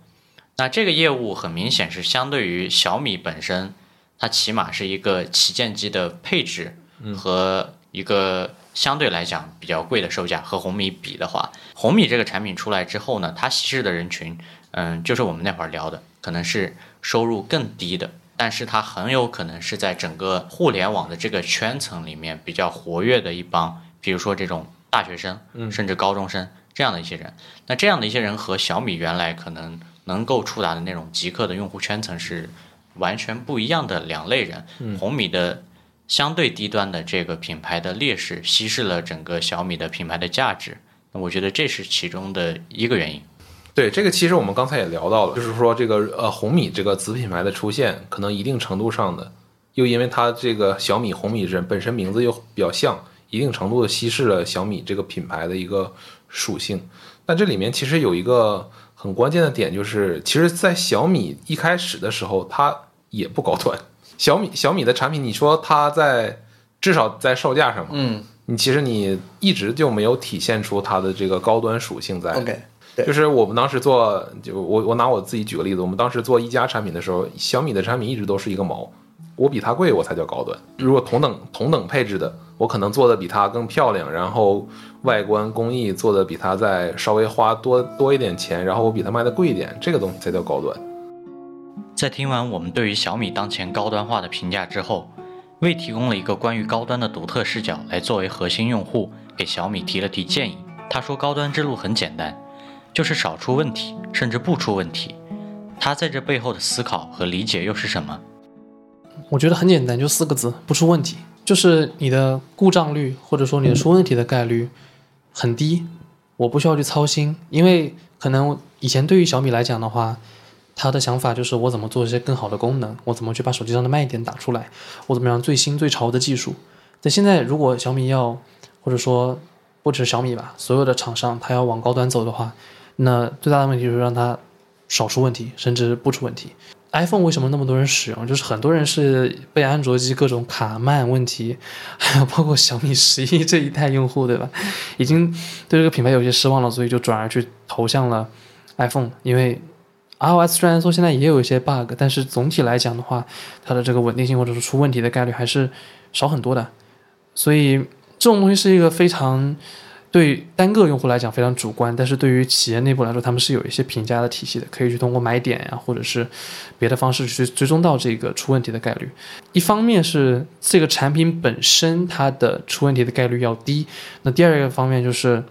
那这个业务很明显是相对于小米本身，它起码是一个旗舰机的配置。和一个相对来讲比较贵的售价和红米比的话，红米这个产品出来之后呢，它稀释的人群，嗯，就是我们那会儿聊的，可能是收入更低的，但是它很有可能是在整个互联网的这个圈层里面比较活跃的一帮，比如说这种大学生，甚至高中生这样的一些人。那这样的一些人和小米原来可能能够触达的那种极客的用户圈层是完全不一样的两类人。红米的。相对低端的这个品牌的劣势，稀释了整个小米的品牌的价值。那我觉得这是其中的一个原因。对这个，其实我们刚才也聊到了，就是说这个呃红米这个子品牌的出现，可能一定程度上的，又因为它这个小米红米人本身名字又比较像，一定程度的稀释了小米这个品牌的一个属性。那这里面其实有一个很关键的点，就是其实，在小米一开始的时候，它也不高端。小米小米的产品，你说它在至少在售价上嘛，嗯你其实你一直就没有体现出它的这个高端属性在。，OK，对就是我们当时做，就我我拿我自己举个例子，我们当时做一加产品的时候，小米的产品一直都是一个毛，我比它贵我才叫高端。如果同等同等配置的，我可能做的比它更漂亮，然后外观工艺做的比它再稍微花多多一点钱，然后我比它卖的贵一点，这个东西才叫高端。在听完我们对于小米当前高端化的评价之后，魏提供了一个关于高端的独特视角，来作为核心用户给小米提了提建议。他说，高端之路很简单，就是少出问题，甚至不出问题。他在这背后的思考和理解又是什么？我觉得很简单，就四个字：不出问题。就是你的故障率或者说你的出问题的概率很低，我不需要去操心，因为可能以前对于小米来讲的话，他的想法就是我怎么做一些更好的功能，我怎么去把手机上的卖点打出来，我怎么样最新最潮的技术。但现在如果小米要，或者说不止小米吧，所有的厂商他要往高端走的话，那最大的问题就是让它少出问题，甚至不出问题。iPhone 为什么那么多人使用？就是很多人是被安卓机各种卡慢问题，还 <laughs> 有包括小米十一这一代用户，对吧？已经对这个品牌有些失望了，所以就转而去投向了 iPhone。因为 iOS 虽然说现在也有一些 bug，但是总体来讲的话，它的这个稳定性或者是出问题的概率还是少很多的。所以这种东西是一个非常对单个用户来讲非常主观，但是对于企业内部来说，他们是有一些评价的体系的，可以去通过买点呀、或者是别的方式去追踪到这个出问题的概率。一方面是这个产品本身它的出问题的概率要低，那第二个方面就是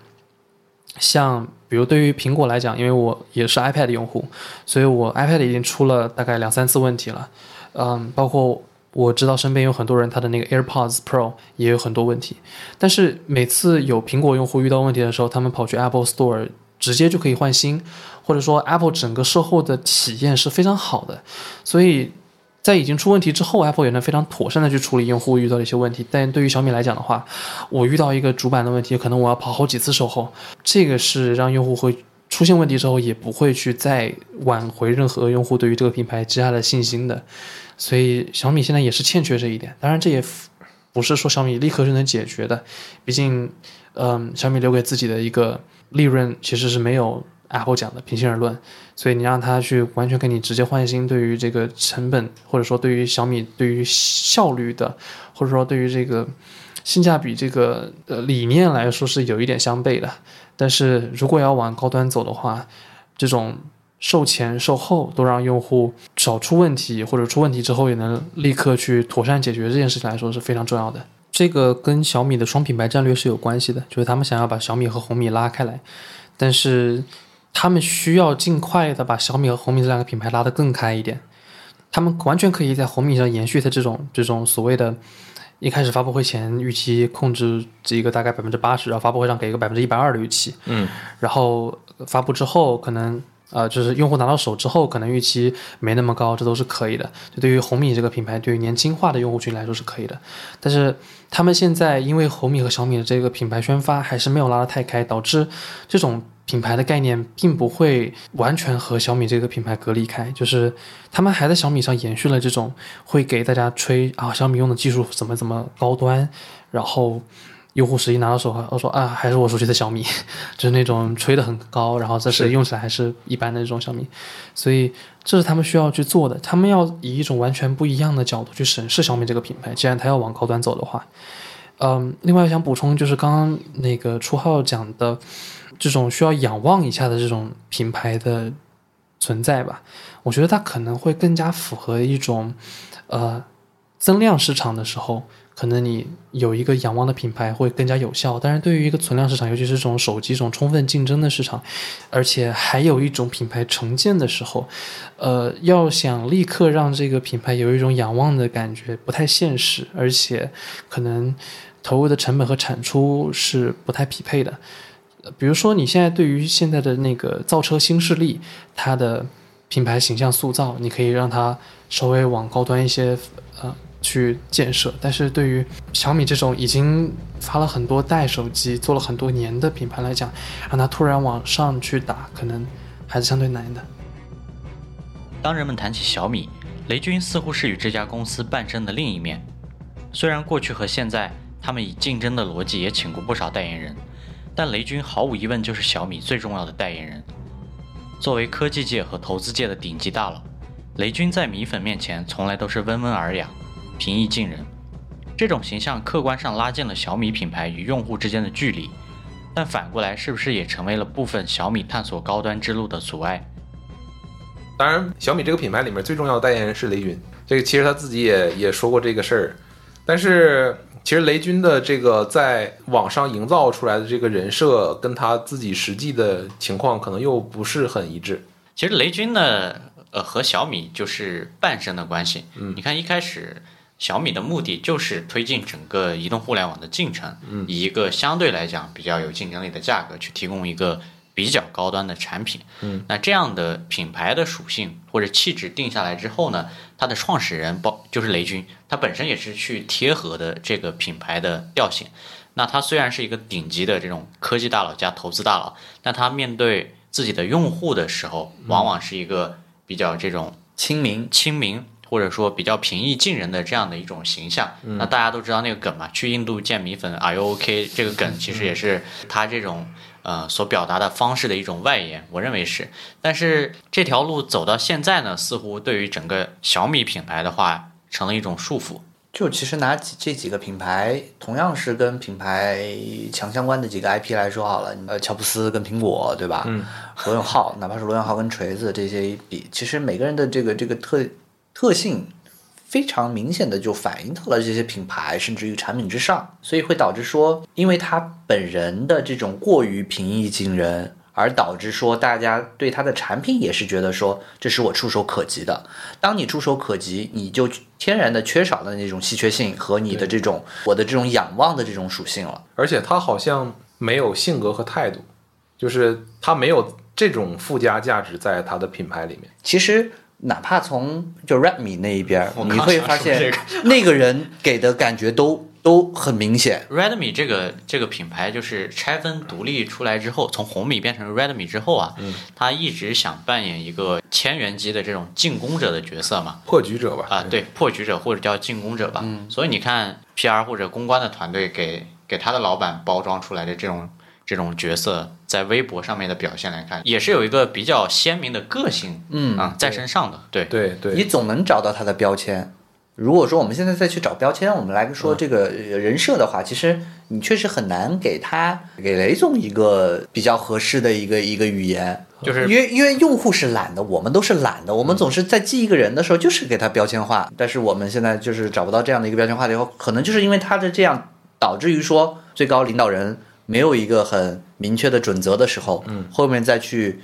像比如对于苹果来讲，因为我也是 iPad 用户，所以我 iPad 已经出了大概两三次问题了，嗯，包括。我知道身边有很多人，他的那个 AirPods Pro 也有很多问题，但是每次有苹果用户遇到问题的时候，他们跑去 Apple Store 直接就可以换新，或者说 Apple 整个售后的体验是非常好的，所以在已经出问题之后，Apple 也能非常妥善的去处理用户遇到的一些问题。但对于小米来讲的话，我遇到一个主板的问题，可能我要跑好几次售后，这个是让用户会出现问题之后也不会去再挽回任何用户对于这个品牌积下的信心的。所以小米现在也是欠缺这一点，当然这也不是说小米立刻就能解决的，毕竟，嗯，小米留给自己的一个利润其实是没有 Apple 讲的，平心而论，所以你让他去完全给你直接换新，对于这个成本或者说对于小米对于效率的，或者说对于这个性价比这个呃理念来说是有一点相悖的，但是如果要往高端走的话，这种。售前售后都让用户少出问题，或者出问题之后也能立刻去妥善解决这件事情来说是非常重要的。这个跟小米的双品牌战略是有关系的，就是他们想要把小米和红米拉开来，但是他们需要尽快的把小米和红米这两个品牌拉得更开一点。他们完全可以在红米上延续它这种这种所谓的，一开始发布会前预期控制这个大概百分之八十，然后发布会上给一个百分之一百二的预期，嗯，然后发布之后可能。呃，就是用户拿到手之后，可能预期没那么高，这都是可以的。就对于红米这个品牌，对于年轻化的用户群来说是可以的。但是他们现在因为红米和小米的这个品牌宣发还是没有拉得太开，导致这种品牌的概念并不会完全和小米这个品牌隔离开。就是他们还在小米上延续了这种会给大家吹啊，小米用的技术怎么怎么高端，然后。用户实际拿到手后，我说啊，还是我熟悉的小米，<laughs> 就是那种吹得很高，然后这是用起来还是一般的这种小米，所以这是他们需要去做的。他们要以一种完全不一样的角度去审视小米这个品牌。既然他要往高端走的话，嗯，另外想补充就是刚刚那个初号讲的这种需要仰望一下的这种品牌的存在吧，我觉得它可能会更加符合一种呃增量市场的时候。可能你有一个仰望的品牌会更加有效，但是对于一个存量市场，尤其是这种手机这种充分竞争的市场，而且还有一种品牌重建的时候，呃，要想立刻让这个品牌有一种仰望的感觉，不太现实，而且可能投入的成本和产出是不太匹配的。比如说，你现在对于现在的那个造车新势力，它的品牌形象塑造，你可以让它稍微往高端一些，去建设，但是对于小米这种已经发了很多代手机、做了很多年的品牌来讲，让它突然往上去打，可能还是相对难的。当人们谈起小米，雷军似乎是与这家公司半生的另一面。虽然过去和现在他们以竞争的逻辑也请过不少代言人，但雷军毫无疑问就是小米最重要的代言人。作为科技界和投资界的顶级大佬，雷军在米粉面前从来都是温文尔雅、平易近人。这种形象客观上拉近了小米品牌与用户之间的距离，但反过来是不是也成为了部分小米探索高端之路的阻碍？当然，小米这个品牌里面最重要的代言人是雷军，这个其实他自己也也说过这个事儿。但是，其实雷军的这个在网上营造出来的这个人设，跟他自己实际的情况可能又不是很一致。其实雷军呢，呃，和小米就是半生的关系。嗯，你看一开始小米的目的就是推进整个移动互联网的进程，嗯，以一个相对来讲比较有竞争力的价格去提供一个比较高端的产品。嗯，那这样的品牌的属性或者气质定下来之后呢，它的创始人包就是雷军，他本身也是去贴合的这个品牌的调性。那他虽然是一个顶级的这种科技大佬加投资大佬，但他面对自己的用户的时候，往往是一个比较这种亲民，亲民或者说比较平易近人的这样的一种形象。那大家都知道那个梗嘛，去印度见米粉，Are you OK？这个梗其实也是他这种呃所表达的方式的一种外延，我认为是。但是这条路走到现在呢，似乎对于整个小米品牌的话，成了一种束缚。就其实拿几这几个品牌，同样是跟品牌强相关的几个 IP 来说好了，呃，乔布斯跟苹果，对吧？嗯。罗永浩，哪怕是罗永浩跟锤子这些一比，其实每个人的这个这个特特性非常明显的就反映到了这些品牌甚至于产品之上，所以会导致说，因为他本人的这种过于平易近人。而导致说，大家对他的产品也是觉得说，这是我触手可及的。当你触手可及，你就天然的缺少了那种稀缺性和你的这种我的这种仰望的这种属性了。而且他好像没有性格和态度，就是他没有这种附加价值在他的品牌里面。其实，哪怕从就 Redmi 那一边，<laughs> 我你会发现 <laughs> 那个人给的感觉都都很明显。Redmi 这个这个品牌就是拆分独立出来之后，从红米变成 Redmi 之后啊，嗯，他一直想扮演一个千元机的这种进攻者的角色嘛，破局者吧？啊，对，破局者或者叫进攻者吧。嗯所以你看 PR 或者公关的团队给给他的老板包装出来的这种这种角色，在微博上面的表现来看，也是有一个比较鲜明的个性，嗯啊，在身上的。对，对对，你总能找到他的标签。如果说我们现在再去找标签，我们来说这个呃人设的话，其实你确实很难给他给雷总一个比较合适的一个一个语言，就。是因为因为用户是懒的，我们都是懒的，我们总是在记一个人的时候就是给他标签化，但是我们现在就是找不到这样的一个标签化了以后，可能就是因为他的这样，导致于说最高领导人没有一个很明确的准则的时候，嗯，后面再去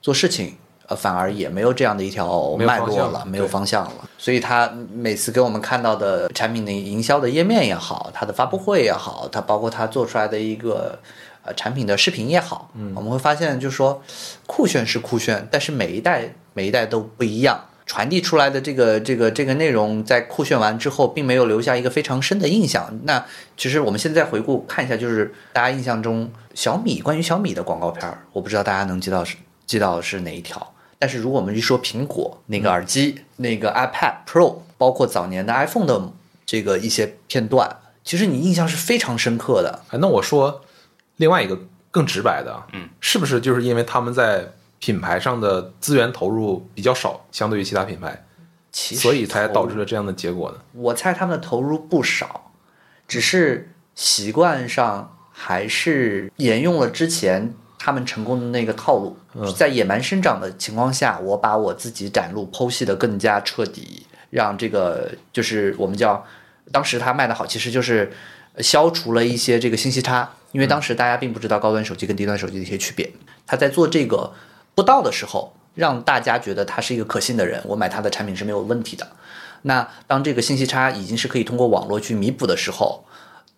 做事情。呃，反而也没有这样的一条脉络了，没有对方向了。所以他每次给我们看到的产品的营销的页面也好，它的发布会也好，它包括它做出来的一个呃产品的视频也好，嗯，我们会发现就是说酷炫是酷炫，但是每一代每一代都不一样。传递出来的这个这个这个内容，在酷炫完之后，并没有留下一个非常深的印象。那其实我们现在回顾看一下，就是大家印象中小米关于小米的广告片儿，我不知道大家能记到是记到是哪一条。但是如果我们一说苹果那个耳机、那个 iPad Pro，包括早年的 iPhone 的这个一些片段，其实你印象是非常深刻的。哎，那我说另外一个更直白的，嗯，是不是就是因为他们在品牌上的资源投入比较少，相对于其他品牌，其所以才导致了这样的结果呢？我猜他们的投入不少，只是习惯上还是沿用了之前他们成功的那个套路。在野蛮生长的情况下，我把我自己展露剖析的更加彻底，让这个就是我们叫当时它卖的好，其实就是消除了一些这个信息差，因为当时大家并不知道高端手机跟低端手机的一些区别。他在做这个不到的时候，让大家觉得他是一个可信的人，我买他的产品是没有问题的。那当这个信息差已经是可以通过网络去弥补的时候，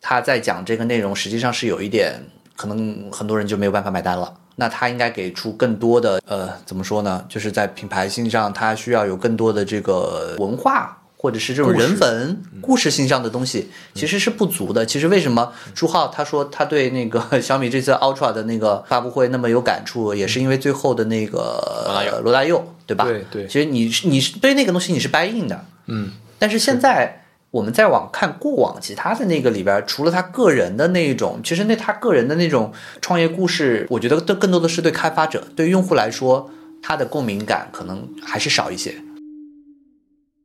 他在讲这个内容，实际上是有一点可能很多人就没有办法买单了。那他应该给出更多的呃，怎么说呢？就是在品牌性上，他需要有更多的这个文化。或者是这种人文故事性上的东西，其实是不足的。其实为什么朱浩他说他对那个 <laughs> 小米这次 Ultra 的那个发布会那么有感触，也是因为最后的那个罗大佑。对吧？对对。其实你是你是对那个东西你是 buy in 的，嗯，但是现在我们再往看过往其他的那个里边，除了他个人的那种，其实那他个人的那种创业故事，我觉得更更多的是对开发者、对用户来说，他的共鸣感可能还是少一些。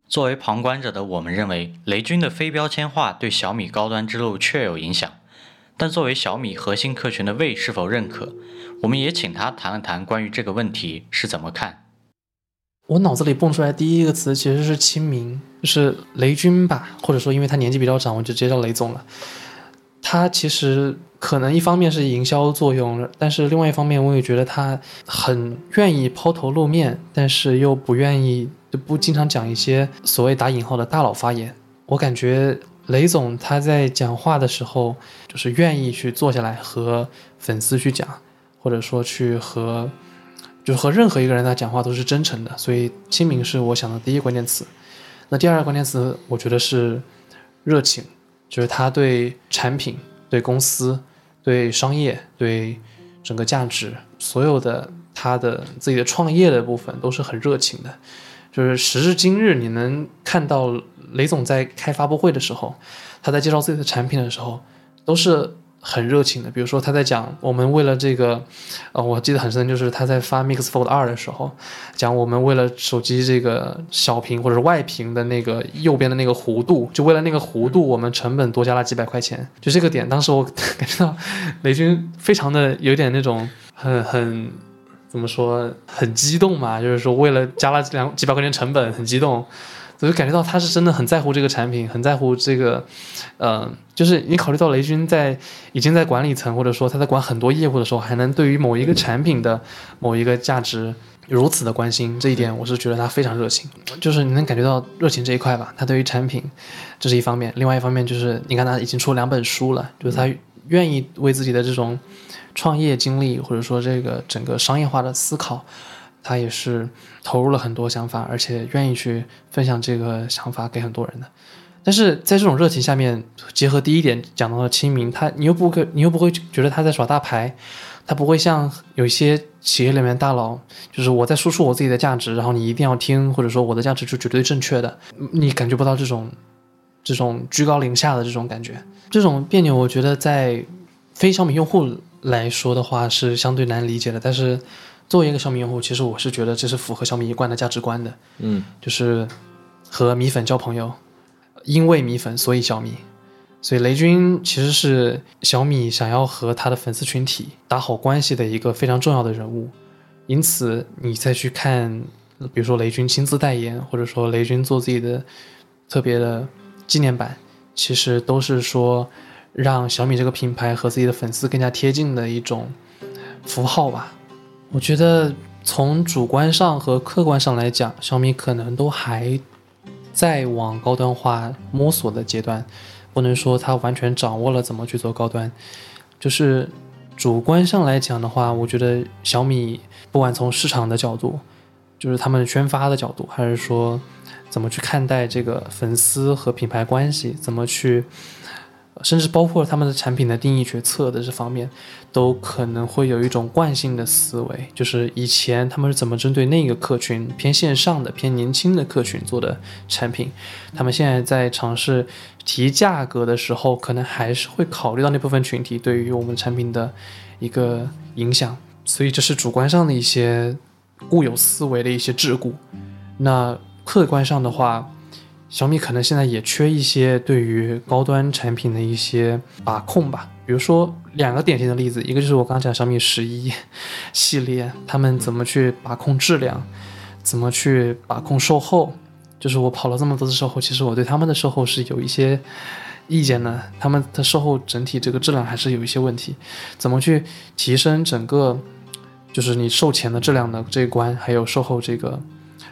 作为旁观者的我们认为，雷军的非标签化对小米高端之路确有影响。但作为小米核心客群的魏是否认可，我们也请他谈了谈关于这个问题是怎么看。我脑子里蹦出来第一个词其实是亲民，就是雷军吧，或者说因为他年纪比较长，我就直接叫雷总了。他其实可能一方面是营销作用，但是另外一方面我也觉得他很愿意抛头露面，但是又不愿意不经常讲一些所谓打引号的大佬发言。我感觉雷总他在讲话的时候，就是愿意去坐下来和粉丝去讲，或者说去和就和任何一个人他讲话都是真诚的，所以亲民是我想的第一个关键词。那第二个关键词，我觉得是热情，就是他对产品、对公司、对商业、对整个价值，所有的他的自己的创业的部分都是很热情的。就是时至今日，你能看到雷总在开发布会的时候，他在介绍自己的产品的时候，都是很热情的。比如说他在讲我们为了这个，呃，我记得很深，就是他在发 Mix Fold 二的时候，讲我们为了手机这个小屏或者外屏的那个右边的那个弧度，就为了那个弧度，我们成本多加了几百块钱。就这个点，当时我 <laughs> 感觉到雷军非常的有点那种很很怎么说很激动嘛，就是说为了加了两几百块钱成本很激动。我就感觉到他是真的很在乎这个产品，很在乎这个，呃，就是你考虑到雷军在已经在管理层，或者说他在管很多业务的时候，还能对于某一个产品的某一个价值如此的关心，这一点我是觉得他非常热情，就是你能感觉到热情这一块吧。他对于产品，这是一方面；另外一方面就是你看他已经出两本书了，就是他愿意为自己的这种创业经历，或者说这个整个商业化的思考。他也是投入了很多想法，而且愿意去分享这个想法给很多人的。但是在这种热情下面，结合第一点讲到的亲民，他你又不可，你又不会觉得他在耍大牌，他不会像有一些企业里面大佬，就是我在输出我自己的价值，然后你一定要听，或者说我的价值是绝对正确的，你感觉不到这种这种居高临下的这种感觉，这种别扭，我觉得在非小米用户来说的话是相对难理解的，但是。作为一个小米用户，其实我是觉得这是符合小米一贯的价值观的，嗯，就是和米粉交朋友，因为米粉所以小米，所以雷军其实是小米想要和他的粉丝群体打好关系的一个非常重要的人物，因此你再去看，比如说雷军亲自代言，或者说雷军做自己的特别的纪念版，其实都是说让小米这个品牌和自己的粉丝更加贴近的一种符号吧。我觉得从主观上和客观上来讲，小米可能都还在往高端化摸索的阶段，不能说它完全掌握了怎么去做高端。就是主观上来讲的话，我觉得小米不管从市场的角度，就是他们宣发的角度，还是说怎么去看待这个粉丝和品牌关系，怎么去。甚至包括他们的产品的定义决策的这方面，都可能会有一种惯性的思维，就是以前他们是怎么针对那个客群偏线上的、偏年轻的客群做的产品，他们现在在尝试提价格的时候，可能还是会考虑到那部分群体对于我们产品的一个影响，所以这是主观上的一些固有思维的一些桎梏。那客观上的话，小米可能现在也缺一些对于高端产品的一些把控吧，比如说两个典型的例子，一个就是我刚刚讲小米十一系列，他们怎么去把控质量，怎么去把控售后，就是我跑了这么多次售后，其实我对他们的售后是有一些意见的，他们的售后整体这个质量还是有一些问题，怎么去提升整个就是你售前的质量的这一关，还有售后这个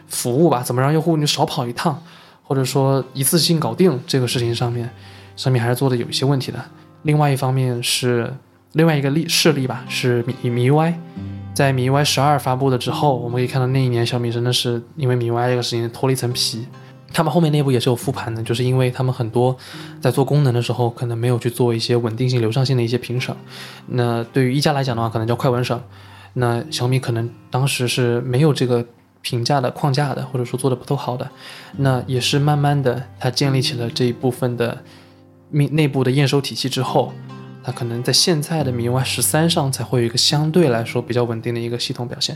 服务吧，怎么让用户你少跑一趟。或者说一次性搞定这个事情上面，上面还是做的有一些问题的。另外一方面是另外一个例事例吧，是米米 UI，在米 UI 十二发布了之后，我们可以看到那一年小米真的是因为米 UI 这个事情脱了一层皮。他们后面内部也是有复盘的，就是因为他们很多在做功能的时候，可能没有去做一些稳定性、流畅性的一些评审。那对于一加来讲的话，可能叫快稳审。那小米可能当时是没有这个。评价的框架的，或者说做的不够好的，那也是慢慢的它建立起了这一部分的内内部的验收体系之后。它可能在现在的米 UI 十三上才会有一个相对来说比较稳定的一个系统表现，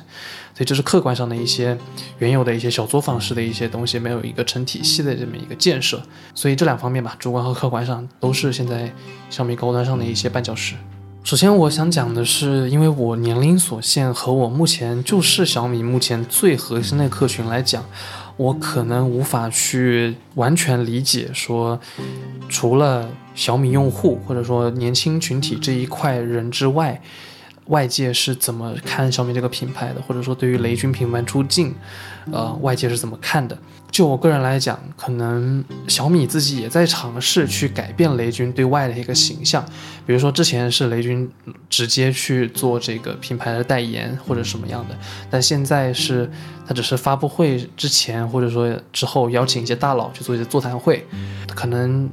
所以这是客观上的一些原有的一些小作坊式的一些东西没有一个成体系的这么一个建设，所以这两方面吧，主观和客观上都是现在小米高端上的一些绊脚石。首先我想讲的是，因为我年龄所限和我目前就是小米目前最核心的客群来讲。我可能无法去完全理解，说除了小米用户或者说年轻群体这一块人之外，外界是怎么看小米这个品牌的，或者说对于雷军品牌出镜，呃，外界是怎么看的？就我个人来讲，可能小米自己也在尝试去改变雷军对外的一个形象。比如说之前是雷军直接去做这个品牌的代言或者什么样的，但现在是他只是发布会之前或者说之后邀请一些大佬去做一些座谈会，可能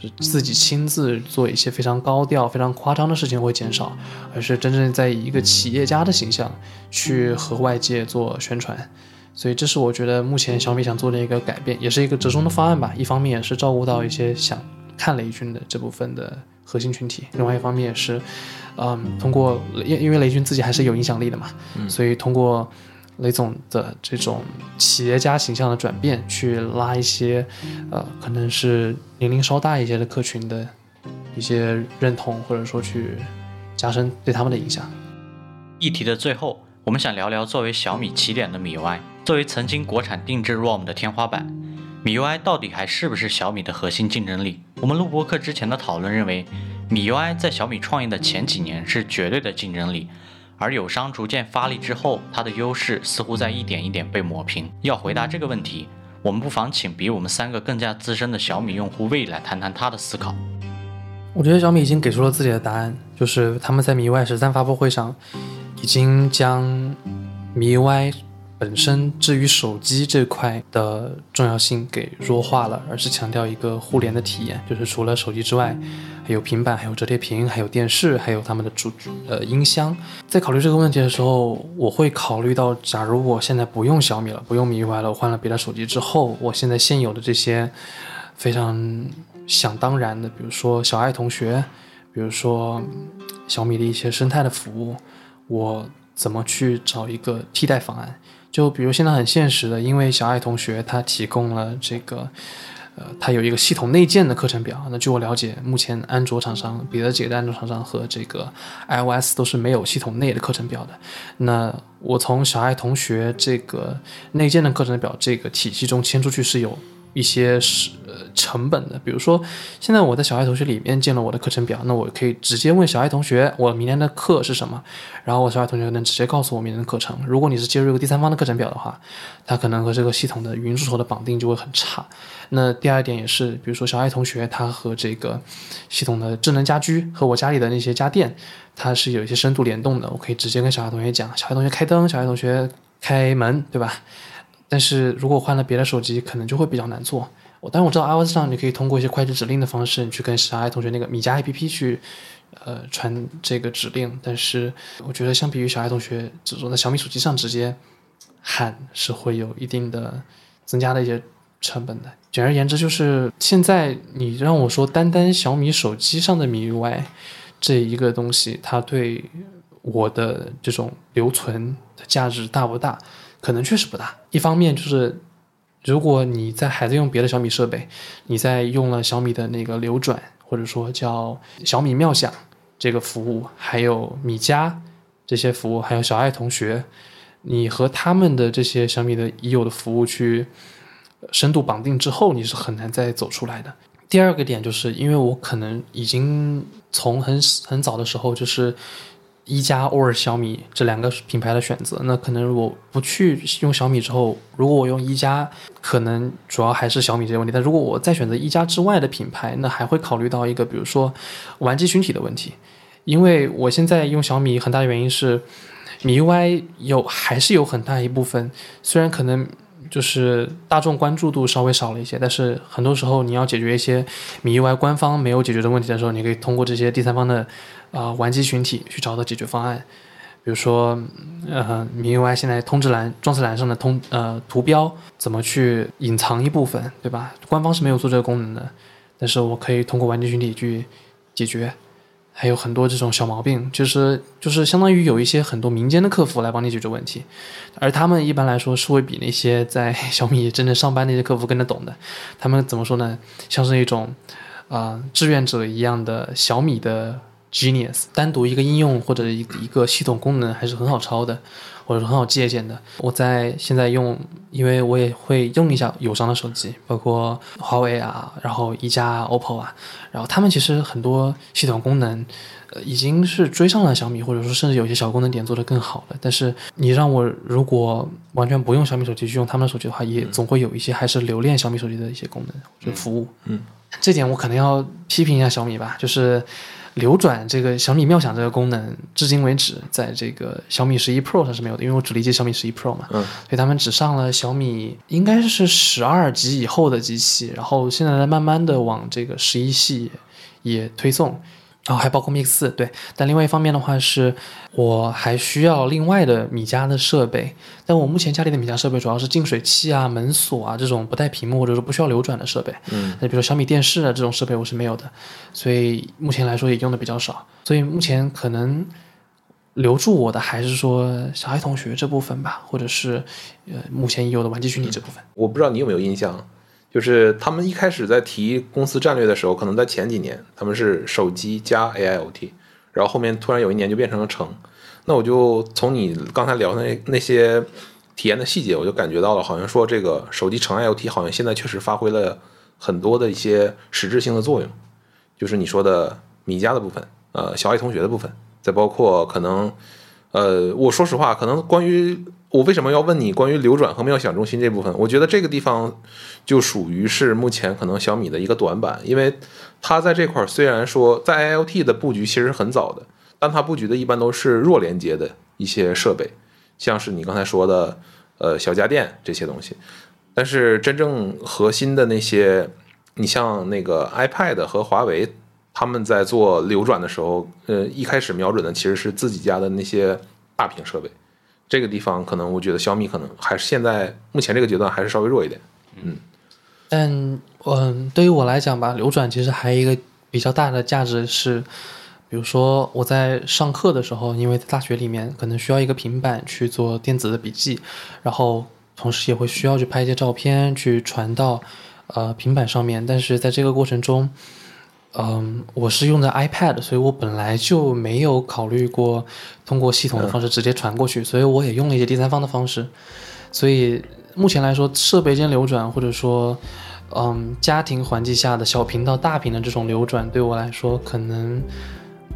是自己亲自做一些非常高调、非常夸张的事情会减少，而是真正在以一个企业家的形象去和外界做宣传。所以这是我觉得目前小米想做的一个改变，也是一个折中的方案吧。一方面也是照顾到一些想看雷军的这部分的核心群体，另外一方面也是，嗯，通过因因为雷军自己还是有影响力的嘛，所以通过雷总的这种企业家形象的转变，去拉一些，呃，可能是年龄稍大一些的客群的一些认同，或者说去加深对他们的影响。议题的最后，我们想聊聊作为小米起点的米 UI。作为曾经国产定制 ROM 的天花板，米 UI 到底还是不是小米的核心竞争力？我们录播课之前的讨论认为，米 UI 在小米创业的前几年是绝对的竞争力，而友商逐渐发力之后，它的优势似乎在一点一点被抹平。要回答这个问题，我们不妨请比我们三个更加资深的小米用户魏来谈谈他的思考。我觉得小米已经给出了自己的答案，就是他们在米 UI 十三发布会上已经将米 UI。本身至于手机这块的重要性给弱化了，而是强调一个互联的体验，就是除了手机之外，还有平板，还有折叠屏，还有电视，还有他们的主呃音箱。在考虑这个问题的时候，我会考虑到，假如我现在不用小米了，不用米 UI 了，我换了别的手机之后，我现在现有的这些非常想当然的，比如说小爱同学，比如说小米的一些生态的服务，我怎么去找一个替代方案？就比如现在很现实的，因为小爱同学他提供了这个，呃，他有一个系统内建的课程表。那据我了解，目前安卓厂商别的几个安卓厂商和这个 iOS 都是没有系统内的课程表的。那我从小爱同学这个内建的课程表这个体系中迁出去是有。一些是呃成本的，比如说现在我在小爱同学里面建了我的课程表，那我可以直接问小爱同学我明天的课是什么，然后我小爱同学能直接告诉我明天的课程。如果你是接入一个第三方的课程表的话，它可能和这个系统的云助手的绑定就会很差。那第二点也是，比如说小爱同学他和这个系统的智能家居和我家里的那些家电，它是有一些深度联动的，我可以直接跟小爱同学讲，小爱同学开灯，小爱同学开门，对吧？但是如果换了别的手机，可能就会比较难做。我当然我知道 iOS 上你可以通过一些快捷指令的方式，你去跟小爱同学那个米家 APP 去，呃，传这个指令。但是我觉得相比于小爱同学只说在小米手机上直接喊，是会有一定的增加的一些成本的。简而言之，就是现在你让我说单单小米手机上的米 UI 这一个东西，它对我的这种留存的价值大不大？可能确实不大。一方面就是，如果你在还在用别的小米设备，你在用了小米的那个流转，或者说叫小米妙享这个服务，还有米家这些服务，还有小爱同学，你和他们的这些小米的已有的服务去深度绑定之后，你是很难再走出来的。第二个点就是，因为我可能已经从很很早的时候就是。一加或者小米这两个品牌的选择，那可能我不去用小米之后，如果我用一加，可能主要还是小米这些问题。但如果我再选择一加之外的品牌，那还会考虑到一个，比如说玩机群体的问题。因为我现在用小米很大的原因是，米 UI 有还是有很大一部分，虽然可能就是大众关注度稍微少了一些，但是很多时候你要解决一些米 UI 官方没有解决的问题的时候，你可以通过这些第三方的。啊，玩机群体去找到解决方案，比如说，呃，米 UI 现在通知栏、装饰栏上的通呃图标怎么去隐藏一部分，对吧？官方是没有做这个功能的，但是我可以通过玩家群体去解决。还有很多这种小毛病，就是就是相当于有一些很多民间的客服来帮你解决问题，而他们一般来说是会比那些在 <laughs> 小米真正上班那些客服更加懂的。他们怎么说呢？像是一种啊、志愿者一样的小米的 genius，单独一个应用或者一一个系统功能还是很好抄的，或者说很好借鉴的。我在现在用，因为我也会用一下友商的手机，包括华为啊，然后一加啊、OPPO 啊，然后他们其实很多系统功能。呃，已经是追上了小米，或者说甚至有些小功能点做得更好了。但是你让我如果完全不用小米手机去用他们的手机的话，也总会有一些还是留恋小米手机的一些功能或者服务。嗯，这点我可能要批评一下小米吧，就是流转这个小米妙想这个功能，至今为止在这个小米十一 Pro 上是没有的，因为我只理解小米十一 Pro 嘛，嗯，所以他们只上了小米应该是十二级以后的机器，然后现在在慢慢的往这个十一系也推送。然后还包括 Mix 四，对。但另外一方面的话是，我还需要另外的米家的设备。但我目前家里的米家设备主要是净水器啊、门锁啊这种不带屏幕或者说不需要流转的设备。嗯，那比如说小米电视啊这种设备我是没有的，所以目前来说也用的比较少。所以目前可能留住我的还是说小爱同学这部分吧，或者是呃目前已有的玩具群体这部分。我不知道你有没有印象，就是他们一开始在提公司战略的时候，可能在前几年他们是手机加 AIoT，然后后面突然有一年就变成了城。那我就从你刚才聊的那那些体验的细节，我就感觉到了，好像说这个手机成 IoT 好像现在确实发挥了很多的一些实质性的作用，就是你说的米家的部分，呃，小爱同学的部分，再包括可能，呃，我说实话，可能关于我为什么要问你关于流转和妙想中心这部分，我觉得这个地方就属于是目前可能小米的一个短板，因为它在这块虽然说在 IoT 的布局其实很早的，但它布局的一般都是弱连接的一些设备，像是你刚才说的呃小家电这些东西，但是真正核心的那些，你像那个 iPad 和华为。他们在做流转的时候，呃，一开始瞄准的其实是自己家的那些大屏设备，这个地方可能我觉得小米可能还是现在目前这个阶段还是稍微弱一点。嗯但嗯，对于我来讲吧，流转其实还有一个比较大的价值是，比如说我在上课的时候，因为在大学里面可能需要一个平板去做电子的笔记，然后同时也会需要去拍一些照片去传到呃平板上面，但是在这个过程中。嗯，我是用的 iPad，所以我本来就没有考虑过通过系统的方式直接传过去，所以我也用了一些第三方的方式。所以目前来说，设备间流转或者说，嗯，家庭环境下的小屏到大屏的这种流转，对我来说可能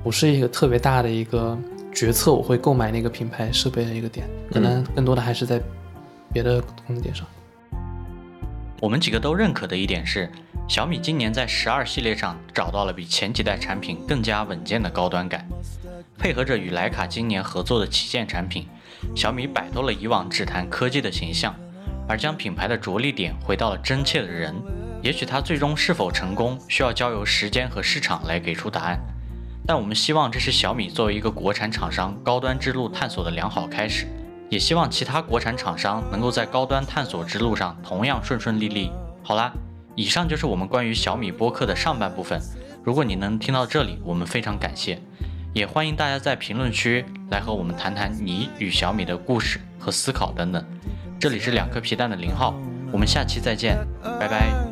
不是一个特别大的一个决策，我会购买那个品牌设备的一个点，可能更多的还是在别的功能点上。我们几个都认可的一点是，小米今年在十二系列上找到了比前几代产品更加稳健的高端感，配合着与徕卡今年合作的旗舰产品，小米摆脱了以往只谈科技的形象，而将品牌的着力点回到了真切的人。也许它最终是否成功，需要交由时间和市场来给出答案。但我们希望这是小米作为一个国产厂商高端之路探索的良好开始。也希望其他国产厂商能够在高端探索之路上同样顺顺利利。好啦，以上就是我们关于小米播客的上半部分。如果你能听到这里，我们非常感谢，也欢迎大家在评论区来和我们谈谈你与小米的故事和思考等等。这里是两颗皮蛋的零号，我们下期再见，拜拜。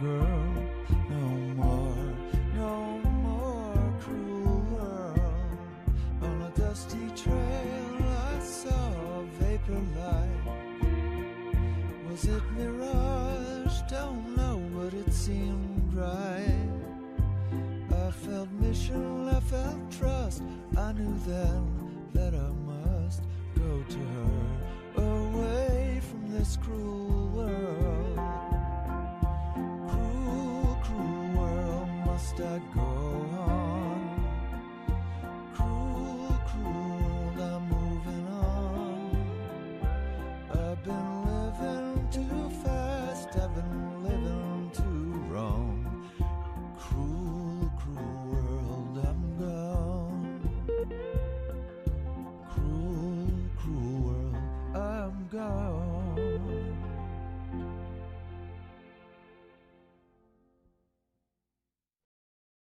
Girl. No more, no more cruel world. On a dusty trail, I saw vapor light. Was it mirage? Don't know, but it seemed right. I felt mission, I felt trust. I knew then that I must go to her, away from this cruel world. Go?